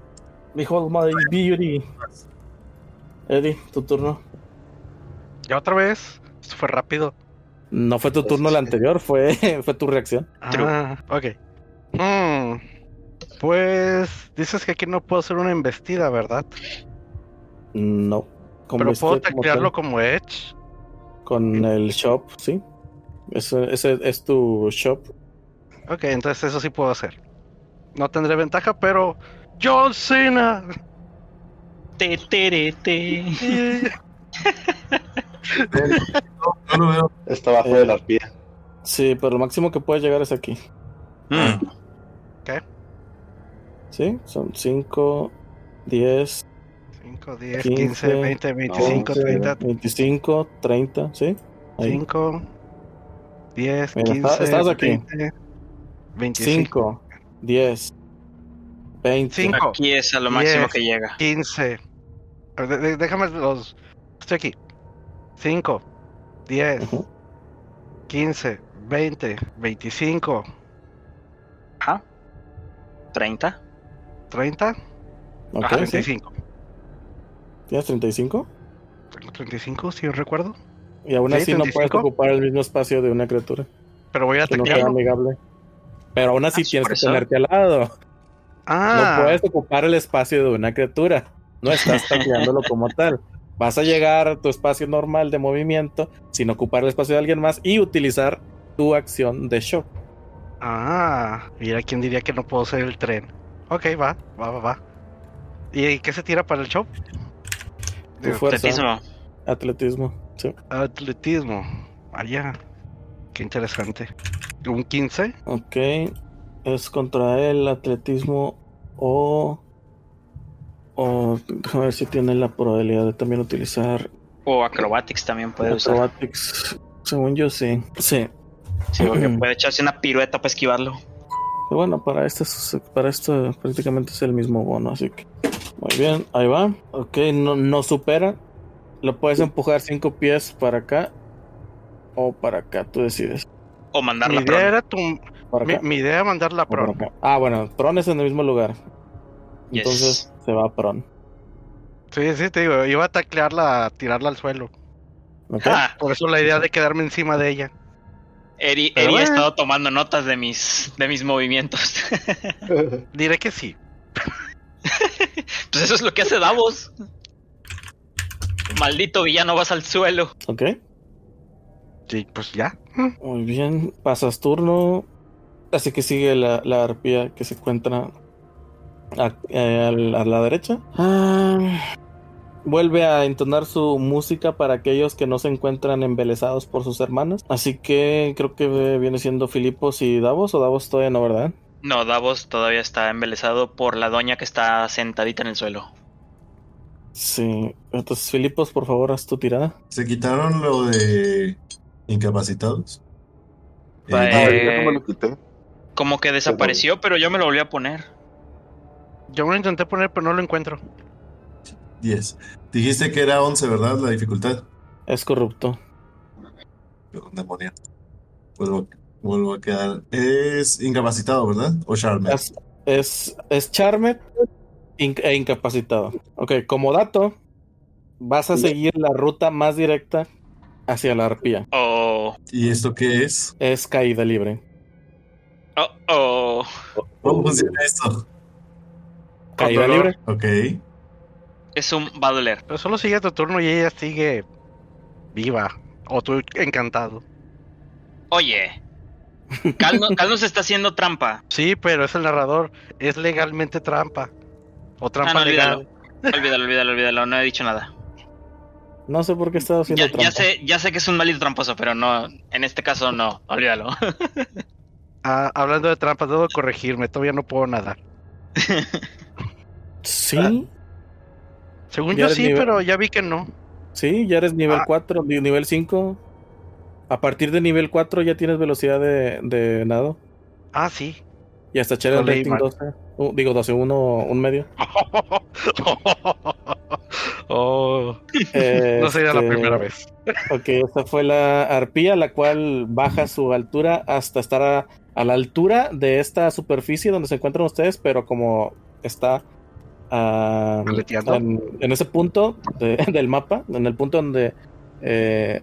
Behold my beauty. Eddie, tu turno. Ya otra vez. Esto fue rápido. No fue tu turno el anterior, fue, [laughs] fue tu reacción. Ah, ok. Hmm, Pues dices que aquí no puedo hacer una embestida, ¿verdad? No. Como Pero puedo como tal, como Edge. con el shop, ¿sí? Ese, ese es tu shop. Ok, entonces eso sí puedo hacer. No tendré ventaja, pero. ¡John Cena! Te, te. No lo veo. Está abajo Eh. de la arpía. Sí, pero lo máximo que puedes llegar es aquí. Mm. ¿Sí? Son 5, 10, 5, 10, 15, 15, 20, 25, 11, 30, 25, 30, ¿sí? Ahí. 5, 10, Mira, 15, está- estás aquí. 20, 25, 5, 10, 20. 5, Aquí es a lo máximo Diez. que llega. 15. A ver, de- de- Déjame los. Estoy aquí. 5, 10, Ujú. 15, 20, 25, Ajá. 30. 30, Ok, Ajá, sí. 35. ¿Tienes 35? Tengo 35, si recuerdo. Y aún Sí, así no puedes 35. ocupar el mismo espacio de una criatura. Pero voy a Que no amigable. Pero aún así Ah, tienes que eso. ponerte al lado. Ah, No puedes ocupar el espacio de una criatura. No estás [laughs] tacleándolo como tal. Vas a llegar a tu espacio normal de movimiento sin ocupar el espacio de alguien más y utilizar tu acción de shock. Ah, mira quién diría que no puedo ser el tren. Ok, va, va, va, va. ¿Y qué se tira para el show? Fuerza, Atletismo. atletismo. Sí. Atletismo. Vaya, qué interesante. Un 15. Ok. Es contra el atletismo o. O. Déjame ver si tiene la probabilidad de también utilizar O acrobatics también puede usar. acrobatics. Según yo, sí. Sí. Sí, porque [clears throat] puede echarse una pirueta para esquivarlo. Pero bueno, para esto, es- para esto prácticamente es el mismo bono, así que. Muy bien, ahí va. Ok, no, no supera. Lo puedes empujar cinco pies para acá. O para acá, tú decides. O Mi mandarla idea pro. era tu. Mi, mi idea era mandarla o para pro. acá. Ah, bueno, Tron es en el mismo lugar. Yes. Entonces se va a Pron. Sí, sí, te digo, iba a taclearla, a tirarla al suelo. ¿Ok? Ah, Por eso la idea de quedarme encima de ella. Eri, Eri ha estado tomando notas de mis, de mis movimientos. [laughs] Diré que sí. [laughs] pues eso es lo que hace Davos. Maldito villano, vas al suelo. Ok. Sí, pues ya. Muy bien. Pasas turno. Así que sigue la, la arpía que se encuentra a, eh, al- a la derecha. Ah, vuelve a entonar su música para aquellos que no se encuentran embelesados por sus hermanas. Así que creo que viene siendo Filipos y Davos, o Davos todavía no, ¿verdad? No, Davos todavía está embelesado por la doña que está sentadita en el suelo. Sí. Entonces, Filipos, por favor, haz tu tirada. ¿Se quitaron lo de incapacitados? Eh, Ah, Eh, ya no me lo quité. Como que desapareció, pero yo me lo volví a poner. Yo me lo intenté poner, pero no lo encuentro. 10. Dijiste que era 11, ¿verdad? La dificultad. Es corrupto. Pero, demonio. Vuelvo, vuelvo a quedar. Es incapacitado, ¿verdad? O Charme. Es, es, es inc- e incapacitado. Ok, como dato, vas a seguir la ruta más directa hacia la arpía. Oh, ¿Y esto qué es? Es caída libre. oh, oh. ¿Cómo funciona esto? Caída libre. Ok. Es un va a doler. Pero solo sigue tu turno y ella sigue viva. O tú encantado. Oye, Calno, Calno se está haciendo trampa. Sí, pero es el narrador. Es legalmente trampa. O trampa Ah, no, legal. Olvídalo, olvídalo, olvídalo. No he dicho nada. No sé por qué estaba haciendo Ya, trampa. ya sé, ya sé que es un maldito tramposo, pero no, en este caso no. Olvídalo. Ah, hablando de trampas, debo corregirme. Todavía no puedo nadar. [laughs] Sí, Según Ya yo sí, nivel- pero ya vi que no. sí, ya eres nivel Ah. 4, ni- nivel 5. A partir de nivel 4 ya tienes velocidad de, de nado. Ah, sí. Y hasta echar el rating mal. 12. Uh, digo 12, 1, un medio. [laughs] oh, no sería la Este, primera vez. Ok, esta fue la arpía, la cual baja su altura hasta estar a, a la altura de esta superficie donde se encuentran ustedes, pero como está en, en ese punto de- [laughs] del mapa, en el punto donde eh,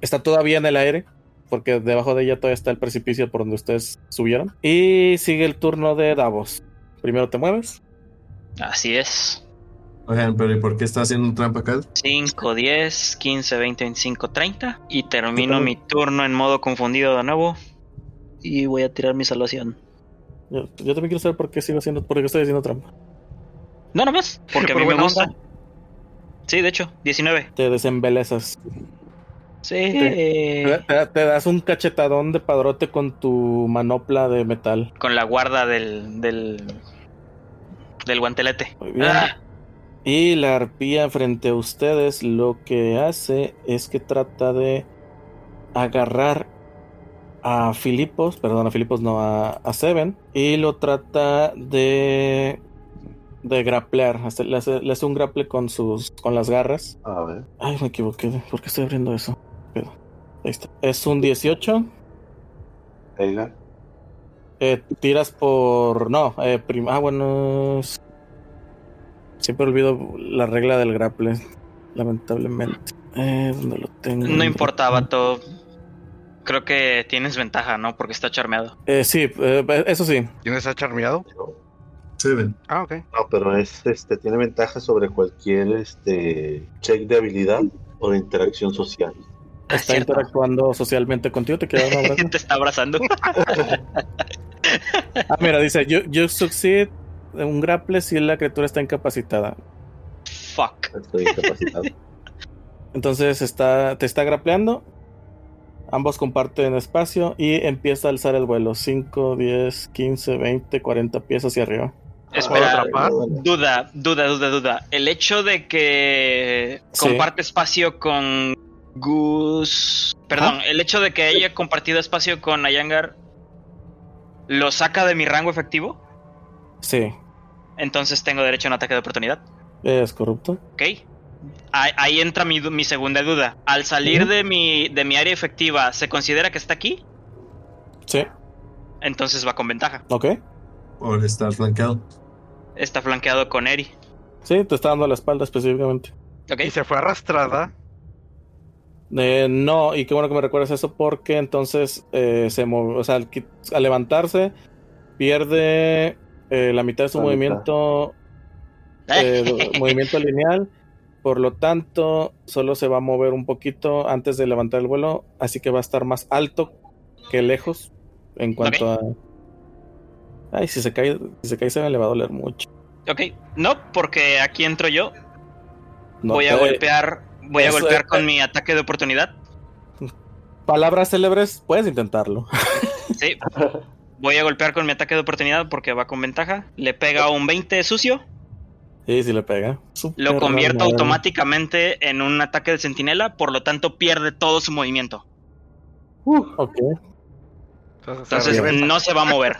está todavía en el aire, porque debajo de ella todavía está el precipicio por donde ustedes subieron. Y sigue el turno de Davos. Primero te mueves. Así es. Oigan, pero ¿y por qué está haciendo trampa acá? 5, 10, 15, 20, 25, 30. Y termino mi turno en modo confundido de nuevo. Y voy a tirar mi salvación. Yo, yo también quiero saber por qué sigo haciendo, por qué estoy haciendo trampa. No, no más. Porque a Por mí me gusta. onda. Sí, de hecho, 19. Te desembelezas. Sí. Te, te- te das un cachetadón de padrote con tu manopla de metal. Con la guarda del. del. del guantelete. Muy bien. Ah, Y la arpía frente a ustedes lo que hace es que trata de agarrar a Filipos, perdón, a Filipos no, a, a Seven, y lo trata de de graplear, hace- le hace, le hace un grapple con sus con las garras. A ver. Ay, me equivoqué, ¿por qué estoy abriendo eso? Pedo. Ahí está. Es un 18. Eiga. Eh, tiras por. No, eh, prim- Ah, bueno. es- Siempre olvido la regla del grapple. Lamentablemente. Eh, ¿Dónde lo tengo? no importa, vato. Creo que tienes ventaja, ¿no? Porque está charmeado. Eh, sí, eh, eso sí. ¿Tienes a charmeado? Seven. Ah, ok. No, pero es este tiene ventaja sobre cualquier este check de habilidad o de interacción social. Ah, Está cierto. interactuando socialmente contigo. Te queda un abrazo. [laughs] Te está abrazando. [laughs] Ah, mira, dice: You, you succeed un grapple si la criatura está incapacitada. Fuck. Estoy incapacitado. [laughs] Entonces está, te está grapleando. Ambos comparten espacio y empieza a alzar el vuelo. 5, 10, 15, 20, 40 pies hacia arriba. Espera, duda, duda, duda, duda. El hecho de que Sí. comparte espacio con Gus. Perdón, el hecho de que haya compartido espacio con Ayangar lo saca de mi rango efectivo. Sí, Entonces tengo derecho a un ataque de oportunidad. es corrupto. ¿Ok? Ahí, ahí entra mi, mi segunda duda. Al salir de, mi, de mi área efectiva, ¿se considera que está aquí? Sí, Entonces va con ventaja. ok. Por estar flanqueado. Está flanqueado con Eri. Sí, te está dando la espalda específicamente. ¿Ok? Y se fue arrastrada. Eh, no, y qué bueno que me recuerdas eso porque entonces eh, se movió, o sea, al, levantarse pierde eh, la mitad de su La movimiento, eh, [laughs] movimiento lineal, por lo tanto solo se va a mover un poquito antes de levantar el vuelo, así que va a estar más alto que lejos en cuanto a... Ay, si se cae, si se cae se me le va a doler mucho. Ok, no, porque aquí entro yo. No voy a golpear, voy a golpear con mi ataque de oportunidad. Palabras célebres, puedes intentarlo. [laughs] Sí. Voy a golpear con mi ataque de oportunidad porque va con ventaja. Le pega un 20 sucio. Sí, sí le pega. Lo convierto automáticamente en un ataque de centinela, por lo tanto pierde todo su movimiento. Ok. Entonces no se va a mover.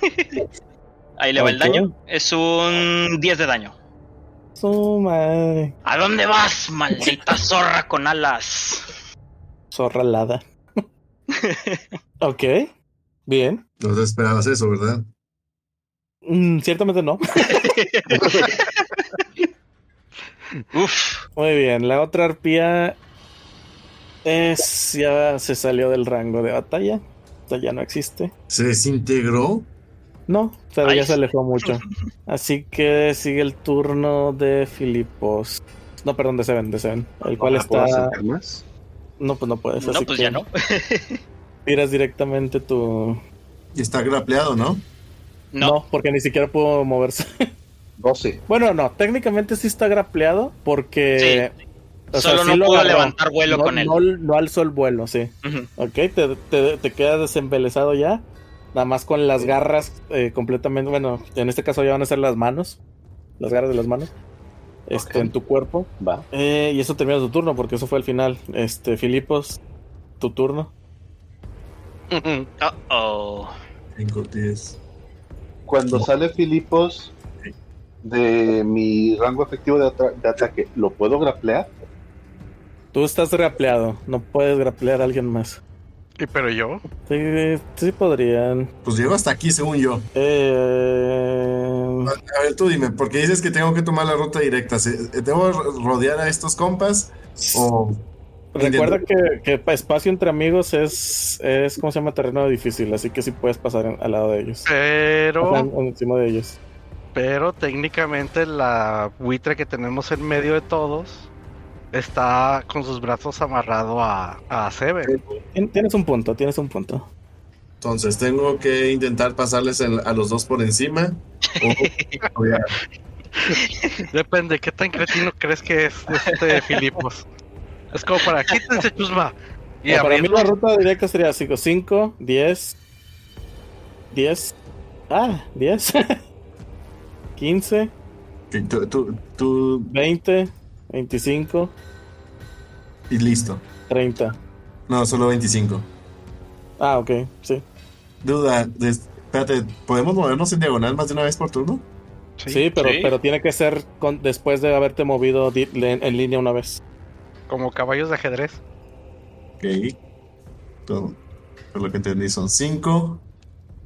[laughs] Ahí le va el daño. Es un 10 de daño. Su madre. ¿A dónde vas, maldita zorra con alas? Zorra alada. [laughs] ok. Bien. No te esperabas eso, ¿verdad? Mm, ciertamente no. [laughs] Uf, Muy bien. La otra arpía es. Ya se salió del rango de batalla. O sea, ya no existe. ¿Se desintegró? No, pero Ay. ya se alejó mucho. [laughs] Así que sigue el turno de Filipos. No, perdón, de Seven, de Seven. El cual ¿Me puedo está. más? No, pues no puedes. no, así pues que ya no. [laughs] Tiras directamente tu. Y está grapleado, ¿no? No. No, porque ni siquiera pudo moverse. [laughs] 12. Bueno, no, técnicamente sí está grapleado porque. o sea, solo sí no agarró. levantar vuelo no, con él. No, no alzó el vuelo, sí. Ujú. Ok, te, te, te quedas desembelezado ya. Nada más con las garras eh, completamente. Bueno, en este caso ya van a ser las manos. Las garras de las manos. Este, en tu cuerpo. Va. Eh, y eso termina tu turno, porque eso fue el final. Este, Filipos, tu turno. Uh-oh. 5, 10. Cuando sale Filipos de mi rango efectivo de, de ataque, ¿lo puedo graplear? Tú estás grapleado. No puedes graplear a alguien más. ¿Y pero yo? Sí, sí podrían. Pues llego hasta aquí, según yo. Eh, A ver, tú dime, porque dices que tengo que tomar la ruta directa. ¿Se- ¿Debo rodear a estos compas? O. Recuerda que, que pa- espacio entre amigos es, es, ¿cómo se llama? Terreno difícil, así que sí puedes pasar en- al lado de ellos. O sea, Pero, en- encima de ellos. pero técnicamente la buitre que tenemos en medio de todos está con sus brazos amarrado a, a Seven. Tien- Tienes un punto, tienes un punto. Entonces, tengo que intentar pasarles el- a los dos por encima. O, o ya. [laughs] Depende, ¿qué tan cretino crees que es este Filipos? Es como para quítense chusma. Y Eh, para mí la ruta directa sería 5, 5, 10, 10, ah, 10, 15, Que tú, tú- tú- 20, 25, y listo. 30. No, solo 25. Ah, ok, sí. Duda, espérate, ¿podemos movernos en diagonal más de una vez por turno? Sí, pero, sí. pero tiene que ser con- después de haberte movido en, en línea una vez. Como caballos de ajedrez. Ok. Todo. Por lo que entendí son 5,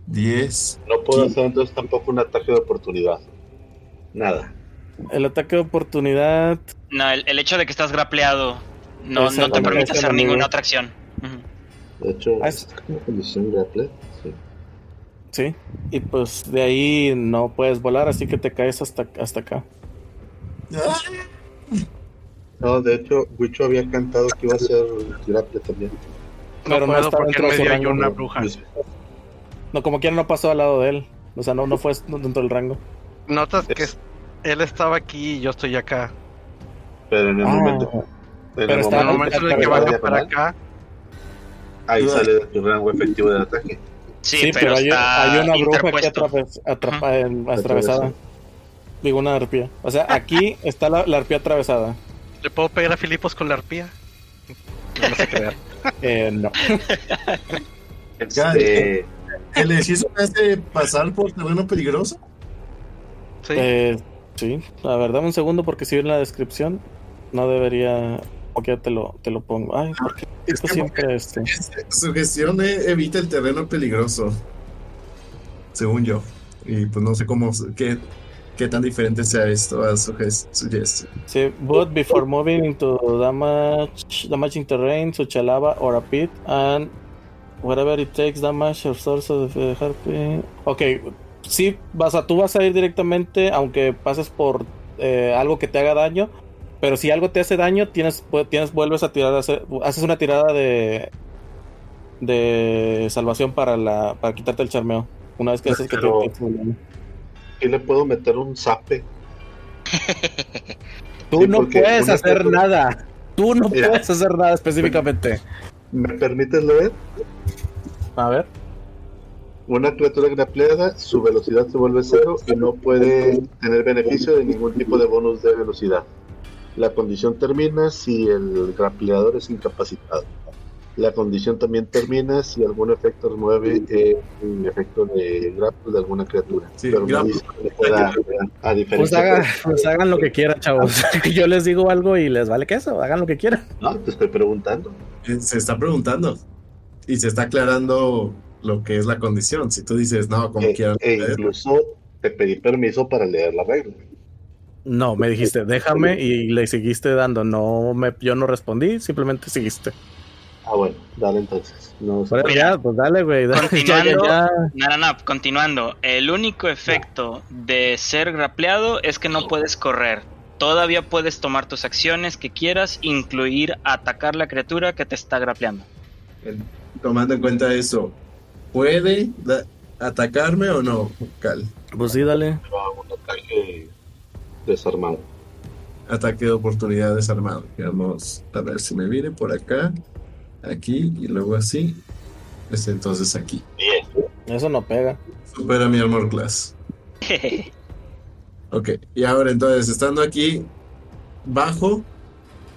10. No puedo hacer entonces tampoco un ataque de oportunidad. Nada. El ataque de oportunidad, No, el, el hecho de que estás grapleado no, no te permite hacer ninguna otra acción. De hecho, Ah, es- es como condición grapple. Sí. sí. Y pues de ahí no puedes volar, así que te caes hasta, hasta acá. ¡Ah! No, de hecho, Wicho había cantado que iba a ser grapple también. No Pero no en dentro de su rango, una bruja. No, como quiera no pasó al lado de él. O sea, no, no fue dentro del rango. Notas que él estaba aquí y yo estoy acá. Pero en el Ah, momento, en pero el está- En el momento momento en el que vaya para acá, ahí sale de tu rango efectivo de ataque. Sí, Sí, pero, pero, hay, está hay una bruja aquí atraves- atrapa- atravesada. Digo, una arpía. O sea, aquí está la, la arpía atravesada. ¿le puedo pegar a Filipos con la arpía? No sé creer. [laughs] Eh, no. [laughs] Este, ¿El hechizo me hace pasar por terreno peligroso? Sí. Eh, sí. A ver, dame un segundo porque si en la descripción no debería. Ok, te lo, te lo pongo. Ay, porque Es que siempre este. [laughs] Su gestión eh, evita el terreno peligroso. Según yo. Y pues no sé cómo, qué, qué tan diferente sea esto a su, ges- su gestión. Sí, but before moving into damage, damaging terrain, such a lava or a pit, and whatever it takes damage or source of the harpy. Ok, sí, vas a, tú vas a ir directamente, aunque pases por eh, algo que te haga daño, pero si algo te hace daño, tienes, tienes vuelves a tirar, haces una tirada de de salvación para la para quitarte el charmeo. Una vez que haces que te, Pero- que te- ¿qué le puedo meter un zape? [laughs] Tú Sí, no puedes hacer nada. Tú no Mira. puedes hacer nada específicamente. ¿Me permites leer? A ver. Una criatura grapleada, su velocidad se vuelve cero y no puede tener beneficio de ningún tipo de bonus de velocidad. La condición termina si el grapleador es incapacitado. La condición también termina si algún efecto remueve eh, el efecto de grapple de alguna criatura. Sí, Pero no que pueda- a Pues, diferencia haga- pues hagan lo que quieran, chavos. [laughs] [laughs] Yo les digo algo y les vale queso. Hagan lo que quieran. No, te estoy preguntando. Eh, Se está preguntando. Y se está aclarando lo que es la condición. Si tú dices, no, como Eh, quieran. e incluso te pedí permiso para leer la regla. No, me dijiste, déjame y le seguiste dando. No, me, yo no respondí, simplemente seguiste. Ah, bueno, dale entonces. No, Mira, ya, pues dale, güey. dale, continuando. [laughs] ya, ya, ya. No, no, continuando. El único efecto de ser grapleado es que no puedes correr. Todavía puedes tomar tus acciones que quieras, incluir atacar la criatura que te está grapleando. El- Tomando en cuenta eso, ¿puede atacarme o no, Cal? Pues sí, dale. un ataque desarmado. Ataque de oportunidad desarmado. Vamos a ver si me viene por acá, aquí y luego así. Es entonces aquí. Bien. Eso no pega. Supera mi armor class. [laughs] Ok, y ahora entonces, estando aquí, bajo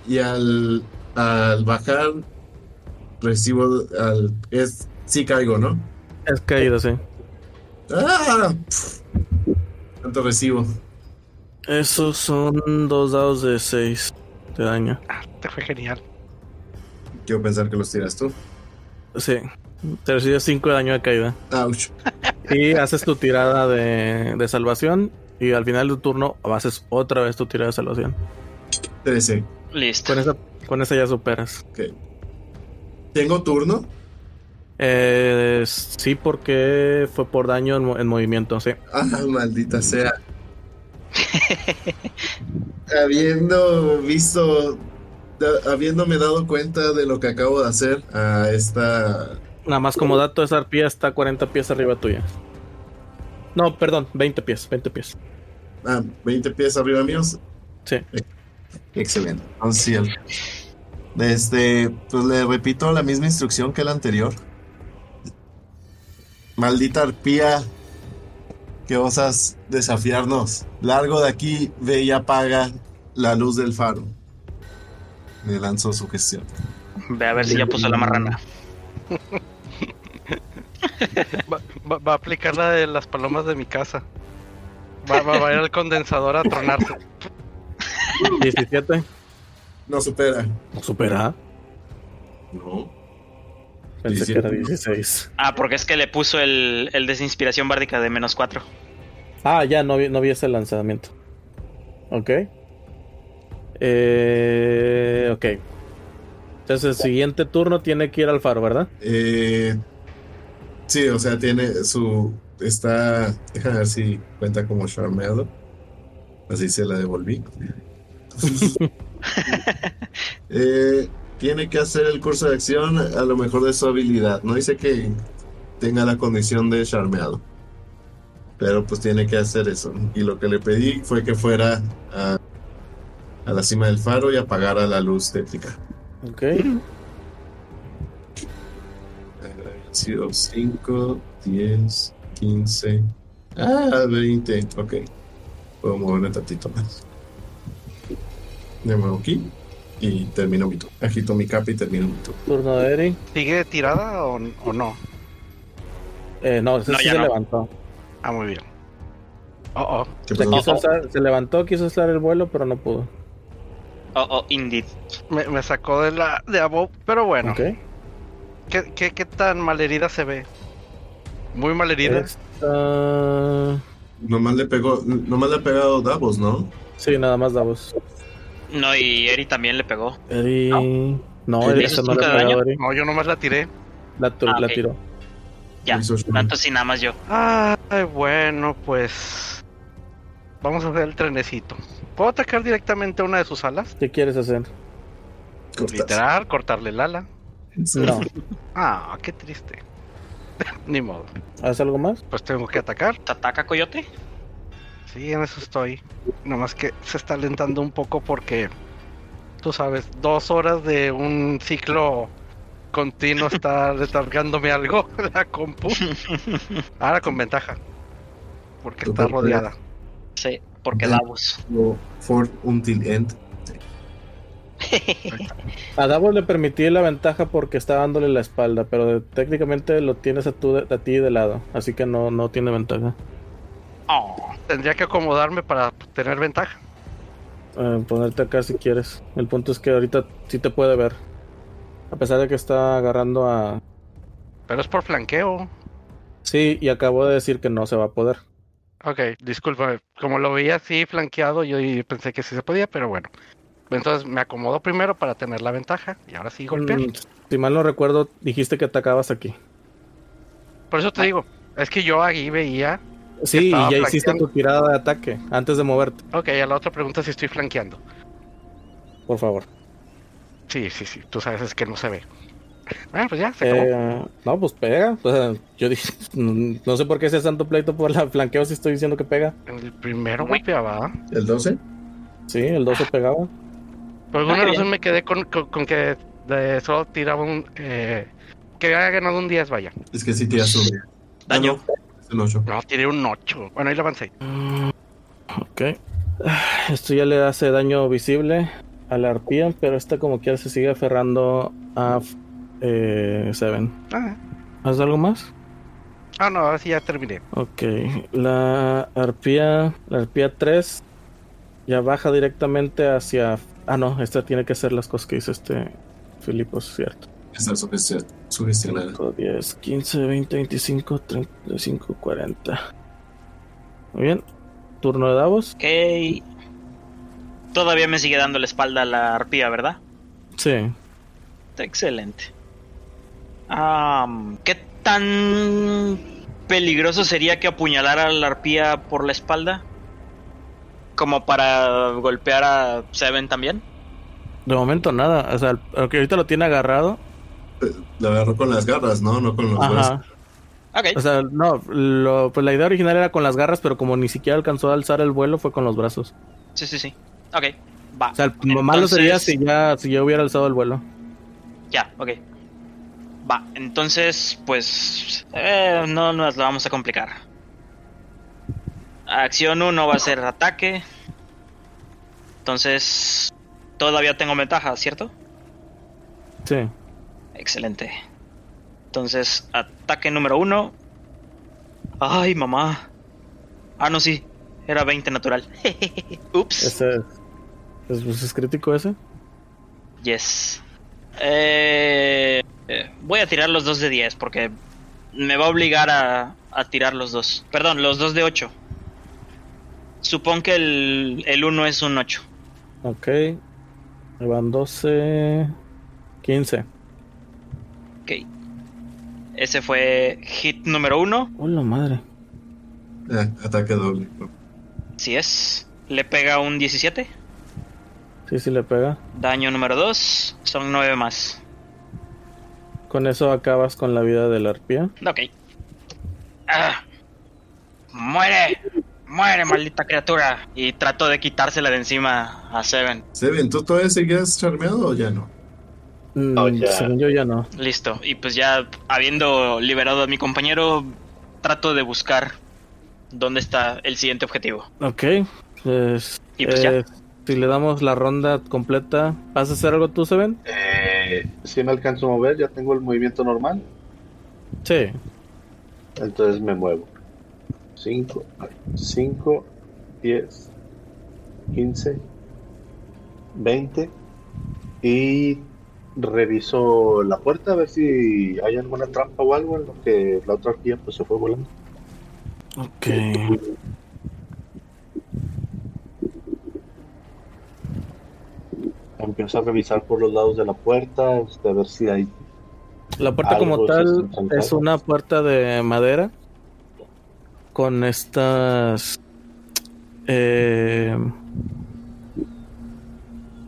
y al, al bajar recibo al es sí caigo, ¿no? Es caído, sí. ¡Ah! ¿Cuánto recibo? Esos son dos dados de 6 de daño. Ah, te fue genial. Quiero pensar que los tiras tú. Sí. Te recibes 5 de daño de caída. Ouch. Y haces tu tirada de, de salvación. Y al final del turno haces otra vez tu tirada de salvación. 13. Listo. Con esa, con esa ya superas. Ok. ¿Tengo turno? Eh, sí, porque fue por daño en, en movimiento, sí. Ah, maldita sea. [laughs] Habiendo visto, habiéndome dado cuenta de lo que acabo de hacer a esta Nada más como dato, esa arpía está 40 pies arriba tuya. No, perdón, 20 pies, 20 pies. ah, 20 pies arriba míos, Sí. Excelente. Entonces, Este, pues le repito la misma instrucción que la anterior. Maldita arpía que osas desafiarnos. Largo de aquí, ve y apaga la luz del faro. Le lanzo su gestión. Ve a ver si ya puso la marrana. Va, va- va a aplicar la de las palomas de mi casa. Va, va- va a ir al condensador a tronarse. 17. No supera. Supera. No. Pensé que 17. era 16. Ah, porque es que le puso el, el desinspiración bárdica de menos 4. Ah, ya, no vi, no vi ese lanzamiento. Ok. Eh, ok. Entonces el siguiente turno tiene que ir al faro, ¿verdad? Eh, sí, o sea, tiene su. Está. Déjame ver si cuenta como charmeado. Así se la devolví. [laughs] Eh, tiene que hacer el curso de acción a lo mejor de su habilidad. No dice que tenga la condición de charmeado. Pero pues tiene que hacer eso. Y lo que le pedí fue que fuera a, a la cima del faro y apagara la luz tétrica. Ok. Sido 5, 10, 15. Ah, 20. Ok. Puedo moverme tantito más. Me muevo aquí y termino mi turno. Agito mi capa y termino mi turno. Turno de Eri. ¿Sigue tirada o, o no? Eh, no, ese No, sí ya se no. levantó. Ah, muy bien. Oh, oh. ¿Qué Se, pasó? quiso alzar- se levantó, quiso usar el vuelo, pero no pudo. Oh, oh, indeed. Me, me sacó de la de above, pero bueno. Ok. ¿Qué, qué, qué tan malherida se ve? Muy malherida. Esta- Nomás le pegó, nomás le ha pegado Davos, ¿no? Sí, nada más Davos. No, y Eri también le pegó. Eri. No, ¿Le Eri no le pegó Eri. No, yo nomás la tiré. La, Ah, la tiró. Ya. Tanto sí, nada más yo. Ay, bueno, pues. Vamos a hacer el trenecito. ¿Puedo atacar directamente a una de sus alas? ¿Qué quieres hacer? Literal, cortarle el ala. No. Ah, qué triste. [laughs] Ni modo. ¿Haz algo más? Pues tengo que atacar. ¿Te ataca Coyote? Sí, en eso estoy. Nomás que se está alentando un poco porque, tú sabes, dos horas de un ciclo continuo está [laughs] retargándome algo [laughs] la compu. [laughs] Ahora con ventaja. Porque está rodeada. Sí, porque. Davos. For until end. A Davos le permití la ventaja porque está dándole la espalda, pero de- técnicamente lo tienes a, tú de- a ti de lado, así que no, no tiene ventaja. Oh, Tendría que acomodarme para tener ventaja. Eh, ponerte acá si quieres. El punto es que ahorita sí te puede ver. A pesar de que está agarrando a... Pero es por flanqueo. Sí, y acabo de decir que no se va a poder. Ok, discúlpame. Como lo veía así flanqueado, yo pensé que sí se podía, pero bueno. Entonces me acomodo primero para tener la ventaja y ahora sí golpear. Mm, si mal no recuerdo, dijiste que atacabas aquí. Por eso te digo, es que yo ahí veía. Sí, y ya hiciste tu tirada de ataque antes de moverte, Ok, a la otra pregunta si estoy flanqueando. por favor. Sí, sí, sí, tú sabes es que no se ve. Bueno, pues ya, se acabó. Eh, no, pues pega. O sea, yo dije, [laughs] no sé por qué ese santo pleito por la flanqueo si estoy diciendo que pega. El primero golpeaba. ¿El 12? Sí, el 12 pegaba. Por alguna Ah, razón me quedé con, con- con que de solo tiraba un... Eh, que había ganado un 10, vaya. Es que sí tiras un. Daño. Ah, el 8. No, tiré un 8. Bueno, ahí lo avancé. Ok. Ah, Esto ya le hace daño visible a la arpía, pero esta como quiera se sigue aferrando a eh, Seven. Ah, ¿Haz algo más? ah, no, ahora sí ya terminé. Ok. La arpía, la arpía 3 ya baja directamente hacia... Ah, no, esta tiene que hacer las cosas que dice este Filipos, cierto. Sugesti- sugestionada. 5, 10, 15, 20, 25, 35, 40. Muy bien. Turno de Davos. ok. Todavía me sigue dando la espalda a la arpía, ¿verdad? Sí. Está excelente. ¿Qué tan peligroso sería que apuñalara a la arpía por la espalda? Como para golpear a Seven también. De momento nada. O sea, aunque ahorita lo tiene agarrado. Lo agarró con las garras, ¿no? No con los Ajá. brazos. Ok, O sea, no, lo- pues la idea original era con las garras, pero como ni siquiera alcanzó a alzar el vuelo, fue con los brazos. sí, sí, sí. Ok, va. O sea, lo malo sería Entonces- si ya, si ya hubiera alzado el vuelo. Ya, ok. Va, entonces, pues. eh, no nos lo vamos a complicar. Acción 1 va a ser ataque. Entonces. Todavía tengo ventaja, ¿cierto? Sí. Excelente. Entonces, ataque número 1. Ay, mamá. Ah, no, sí. Era 20 natural. [laughs] Ups. Ese es, es, es crítico ese. Yes. Eh, eh, voy a tirar los dos de 10 porque me va a obligar a, a tirar los dos. Perdón, los dos de 8. Supongo que el, el 1 es un 8. Ok. Ahí Van 12. 15. Ok. Ese fue hit número 1. Hola madre. Eh, ataque doble. Si es. Le pega un 17. Sí, sí le pega. Daño número 2. Son 9 más. Con eso acabas con la vida de la arpía. Ok. Ah. Muere. Muere, maldita criatura. Y trato de quitársela de encima a Seven. Seven, ¿tú todavía seguías charmeado o ya no? Mm, Oh, ya. Según yo ya no. Listo. Y pues ya habiendo liberado a mi compañero, trato de buscar dónde está el siguiente objetivo. Ok. Pues, Y pues ya. eh, si le damos la ronda completa, ¿vas a hacer algo tú, Seven? Eh, si me alcanzo a mover, ya tengo el movimiento normal. Sí. Entonces me muevo. 5, 5, 10, 15, 20 y reviso la puerta a ver si hay alguna trampa o algo en lo que la otra arpía pues se fue volando. Ok. Empiezo a revisar por los lados de la puerta este, a ver si hay La puerta Algo como tal es una puerta de madera con estas... eh,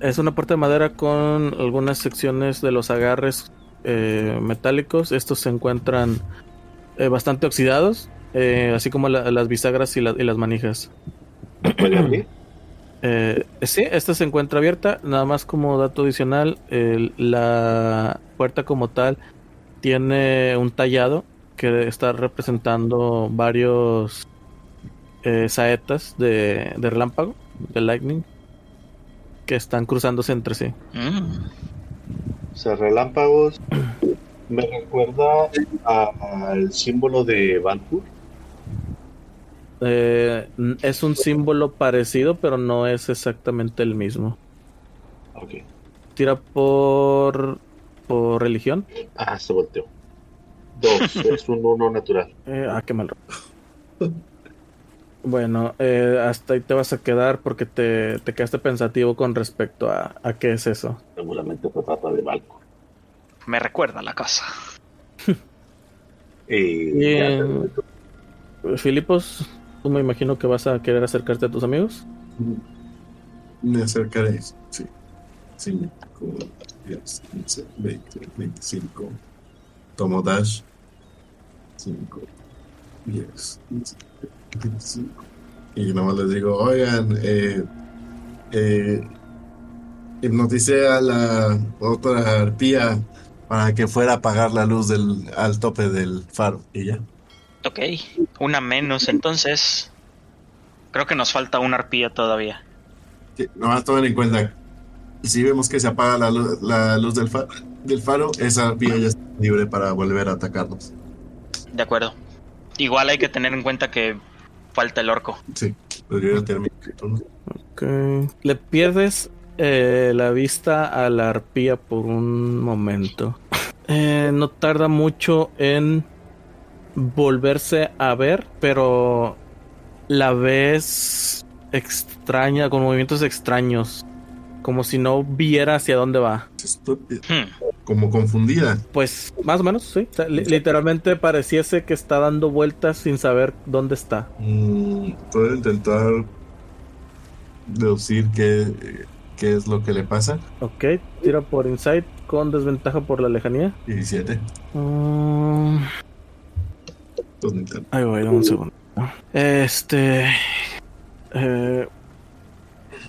es una puerta de madera con algunas secciones de los agarres eh, metálicos. Estos se encuentran eh, bastante oxidados, eh, así como la- las bisagras y, la- y las manijas. ¿Puede abrir? [clears throat] Sí, esta se encuentra abierta. Nada más como dato adicional, la puerta como tal tiene un tallado que está representando varios saetas de, de relámpago, de lightning, que están cruzándose entre sí. Mm. O sea, relámpagos. [clears throat] Me recuerda al símbolo de Banpur. Eh, es un símbolo parecido, pero no es exactamente el mismo. Ok. Tira por, por religión. Ah, se volteó. Dos, [laughs] es un uno natural. Eh, ah, qué mal. [laughs] Bueno, eh, hasta ahí te vas a quedar porque te, te quedaste pensativo con respecto a, a qué es eso. Seguramente se trata de Balco. Me recuerda a la casa. Y Bien. Filipos, tú me imagino que vas a querer acercarte a tus amigos. Me acercaré. Sí. 5, 10, 15, 20, 25. Tomo dash. 5, 10, 15, 25. Y nada más les digo, oigan, eh, eh, hipnoticé a la otra arpía para que fuera a apagar la luz del, al tope del faro. Y ya. Ok, una menos entonces. Creo que nos falta una arpía todavía. Sí, nomás tomen en cuenta, si vemos que se apaga la, lu- la luz del, fa- del faro, esa vía ya está libre para volver a atacarnos. De acuerdo. Igual hay que tener en cuenta que falta el orco. Sí, pero yo ya terminé mi turno. Ok. Le pierdes eh, la vista a la arpía por un momento. [laughs] Eh, no tarda mucho en volverse a ver, pero la ves extraña, con movimientos extraños. Como si no viera hacia dónde va. Estúpida. Hmm, Como confundida. Pues más o menos, sí. O sea, li- literalmente pareciese que está dando vueltas sin saber dónde está. Mm, Puedo intentar deducir qué, qué es lo que le pasa. Ok, tira por insight con desventaja por la lejanía. 17. Mm, Pues, intento. Ahí voy, dame un segundo. Este. eh,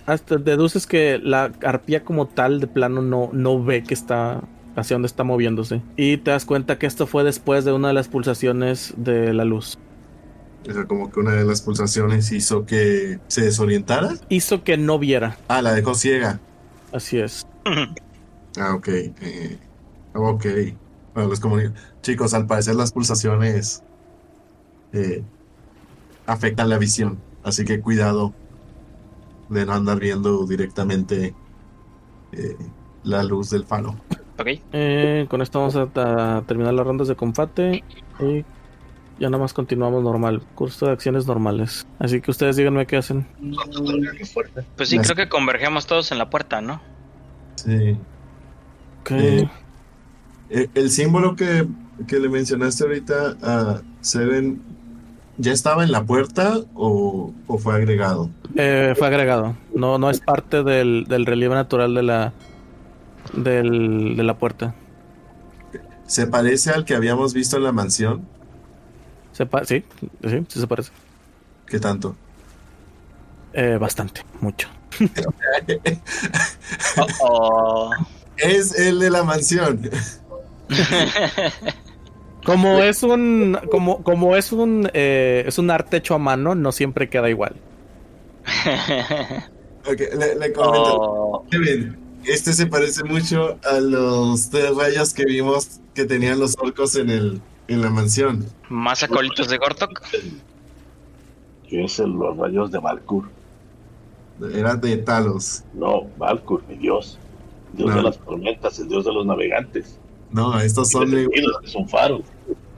hasta deduces que la arpía como tal de plano no, no ve que está hacia dónde está moviéndose. Y te das cuenta que esto fue después de una de las pulsaciones de la luz. O sea, como que una de las pulsaciones hizo que se desorientara. Hizo que no viera. Ah, la dejó ciega. Así es. [laughs] Ah, ok. eh, ok. Bueno, les comunico. Chicos, al parecer las pulsaciones eh, afectan la visión. Así que cuidado de no andar viendo directamente eh, la luz del faro. ok, Eh, con esto vamos a, a terminar las rondas de combate. Y ya nada más continuamos normal. Curso de acciones normales. Así que ustedes díganme qué hacen. Pues sí, creo que convergemos todos en la puerta, ¿no? Sí. Ok. Eh, Eh, el símbolo que, que le mencionaste ahorita a Seven, ¿ya estaba en la puerta o, o fue agregado? Eh, fue agregado. No, no es parte del, del relieve natural de la del, de la puerta. ¿Se parece al que habíamos visto en la mansión? Se pa- sí, sí, sí se parece. ¿Qué tanto? Eh, bastante, mucho. [laughs] Oh, Es el de la mansión. [laughs] Como es un, como, como es un, eh, es un arte hecho a mano, no siempre queda igual. [laughs] Ok, le, le comento. oh. Este se parece mucho a los tres rayos que vimos que tenían los orcos en, el, en la mansión. ¿Más acolitos de Gortok? Que es el- los rayos de Valkur. Era de Talos. No, Valkur, mi dios. Dios No. de las tormentas, el dios de los navegantes. No, estos son... Y detenidos, es un faro.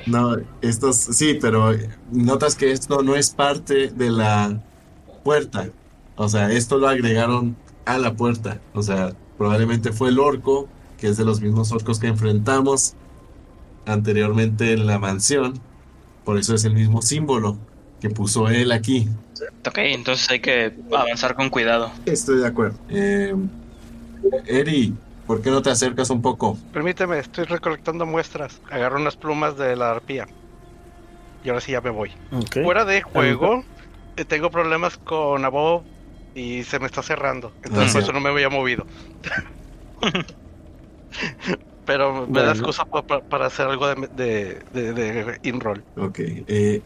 No, estos sí, pero notas que esto no es parte de la puerta. O sea, esto lo agregaron a la puerta. O sea, probablemente fue el orco, que es de los mismos orcos que enfrentamos anteriormente en la mansión. Por eso es el mismo símbolo que puso él aquí. Ok, entonces hay que avanzar con cuidado. Estoy de acuerdo. Eh, Eri, ¿por qué no te acercas un poco? Permíteme, estoy recolectando muestras. Agarro unas plumas de la arpía. Y ahora sí ya me voy. Fuera de juego, eh, tengo problemas con Abo y se me está cerrando. Entonces Ah, por sí. eso no me había movido. [laughs] Pero me Bueno. da excusa pa- pa- para hacer algo de, de, de, de in-roll. Ok. eh,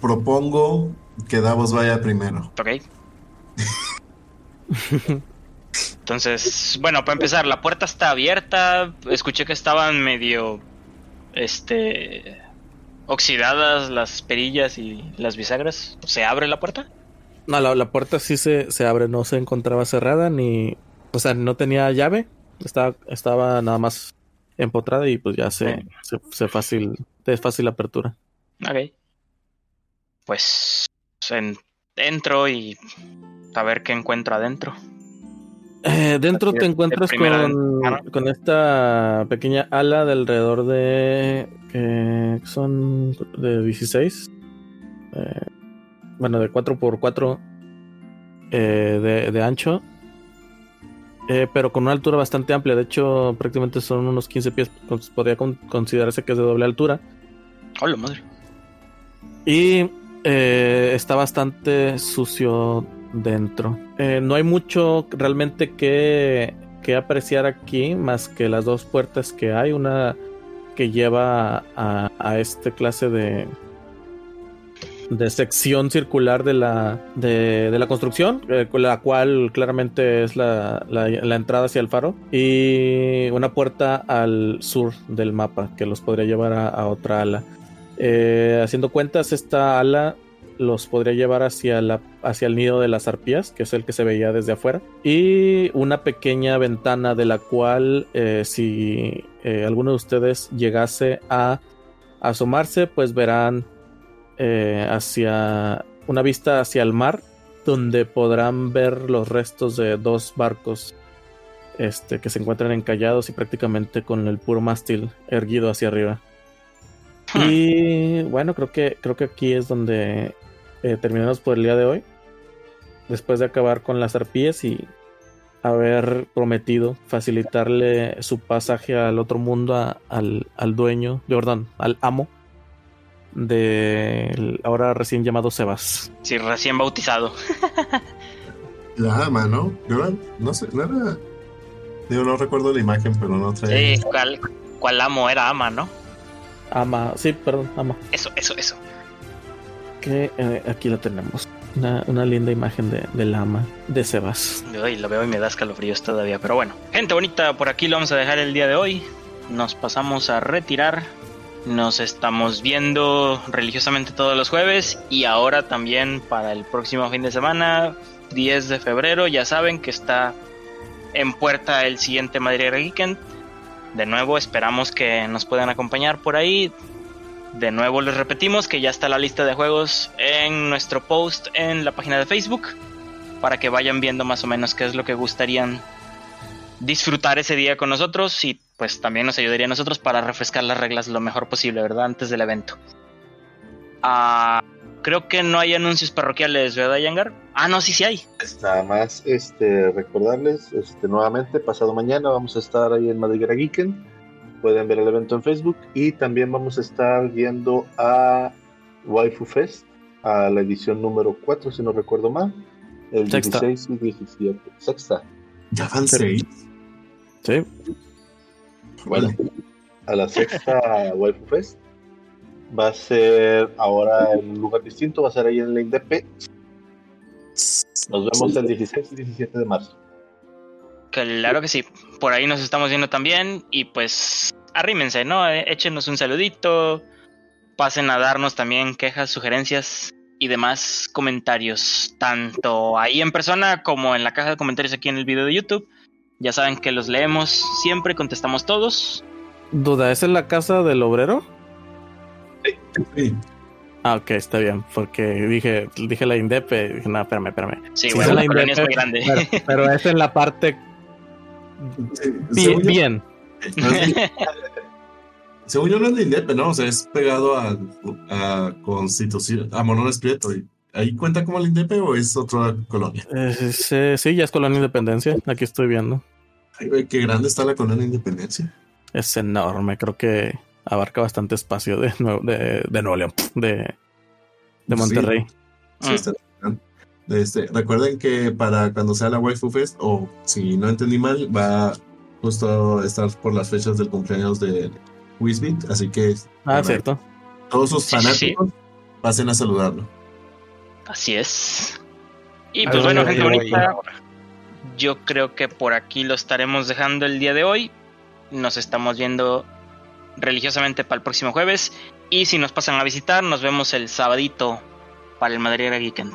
propongo que Davos vaya primero. Ok. [laughs] Entonces, bueno, para empezar, la puerta está abierta. Escuché que estaban medio. Este. Oxidadas las perillas y las bisagras. ¿Se abre la puerta? No, la, la puerta sí se, se abre, no se encontraba cerrada ni. O sea, no tenía llave. Estaba, estaba nada más empotrada y pues ya se, se, se fácil, es fácil apertura. Ok. Pues. en- entro y. A ver qué encuentro adentro. Eh, dentro te encuentras con, con esta pequeña ala de alrededor de. que son de 16. eh, bueno, de 4x4 eh, de, de ancho. eh, pero con una altura bastante amplia. De hecho, prácticamente son unos 15 pies. Podría con- considerarse que es de doble altura. Hola, madre. Y eh, está bastante sucio dentro. Eh, no hay mucho realmente que, que apreciar aquí, más que las dos puertas que hay. Una que lleva a, este clase de de sección circular de la de, de la construcción, eh, la cual claramente es la, la- entrada hacia el faro, y una puerta al sur del mapa que los podría llevar a, a otra ala. Eh, haciendo cuentas, esta ala los podría llevar hacia, la, hacia el nido de las arpías, que es el que se veía desde afuera, y una pequeña ventana de la cual, eh, si eh, alguno de ustedes llegase a asomarse, pues verán eh, hacia una vista hacia el mar, donde podrán ver los restos de dos barcos este, que se encuentran encallados y prácticamente con el puro mástil erguido hacia arriba. Y bueno, creo que creo que aquí es donde eh, terminamos por el día de hoy. Después de acabar con las arpías y haber prometido facilitarle su pasaje al otro mundo a- al, al dueño, perdón, al amo del ahora recién llamado Sebas. Sí, recién bautizado. [laughs] La ama, ¿no? Yo no sé, no era. Digo, no recuerdo la imagen, pero no trae. Sí, ¿cuál, cuál amo era ama, no? Ama, sí, perdón, ama. Eso, eso, eso. Que eh, aquí la tenemos. Una, linda imagen de, del ama de Sebas. Ay, lo veo y me da escalofríos todavía, pero bueno. Gente bonita, por aquí lo vamos a dejar el día de hoy. Nos pasamos a retirar. Nos estamos viendo religiosamente todos los jueves y ahora también para el próximo fin de semana, 10 de febrero. Ya saben que está en puerta el siguiente Madrid Weekend. De nuevo, esperamos que nos puedan acompañar por ahí. De nuevo les repetimos que ya está la lista de juegos en nuestro post en la página de Facebook para que vayan viendo más o menos qué es lo que gustarían disfrutar ese día con nosotros y pues también nos ayudaría a nosotros para refrescar las reglas lo mejor posible, ¿verdad? Antes del evento. Ah, creo que no hay anuncios parroquiales, ¿verdad, Yangar? Ah, no, sí, sí hay. Nada más este, recordarles, este, nuevamente, pasado mañana vamos a estar ahí en Madriguera Geeken. Pueden ver el evento en Facebook y también vamos a estar yendo a Waifu Fest, a la edición número 4, si no recuerdo mal, el Sexta. 16 y 17. Sexta. Ya van seis. Sí, Bueno, a la sexta [laughs] Waifu Fest. Va a ser ahora en un lugar distinto, va a ser ahí en la INDEP. Nos vemos el 16 y 17 de marzo. Claro que sí. Por ahí nos estamos viendo también. Y pues arrímense, ¿no? Eh, Échenos un saludito. Pasen a darnos también quejas, sugerencias y demás comentarios. Tanto ahí en persona como en la caja de comentarios aquí en el video de YouTube. Ya saben que los leemos siempre, contestamos todos. duda, ¿es en la casa del obrero? Sí. Ah, ok, está bien, porque dije, dije la Indepe, dije, no, espérame, espérame. Sí, Sí, bueno, es la la colonia es muy grande. Pero, pero es en la parte Sí, bi- según yo- bien. no es- [laughs] Según yo no es de Indepe, ¿no? O sea, es pegado a, a Constitución, a Morones Prieto. y ¿Ahí cuenta como el Indepe o es otra colonia? Eh, sí, sí, ya es Colonia Independencia, aquí estoy viendo. Ay, qué grande está la colonia Independencia. Es enorme, creo que abarca bastante espacio de Nuevo, de, de Nuevo León, de, de Sí. Monterrey. Sí, Mm. está bien. Este, recuerden que para cuando sea la Waifu Fest, o si no entendí mal, va justo a estar por las fechas del cumpleaños de Wisbit, así que Ah, cierto. todos sus Sí, sí, sí. fanáticos pasen a saludarlo. Así es. Y ¿A pues bueno, gente bonita, yo creo que por aquí lo estaremos dejando el día de hoy. Nos estamos viendo religiosamente para el próximo jueves. Y si nos pasan a visitar, nos vemos el sabadito para el Madrid Geekend.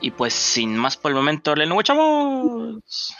Y pues sin más por el momento, le chavos.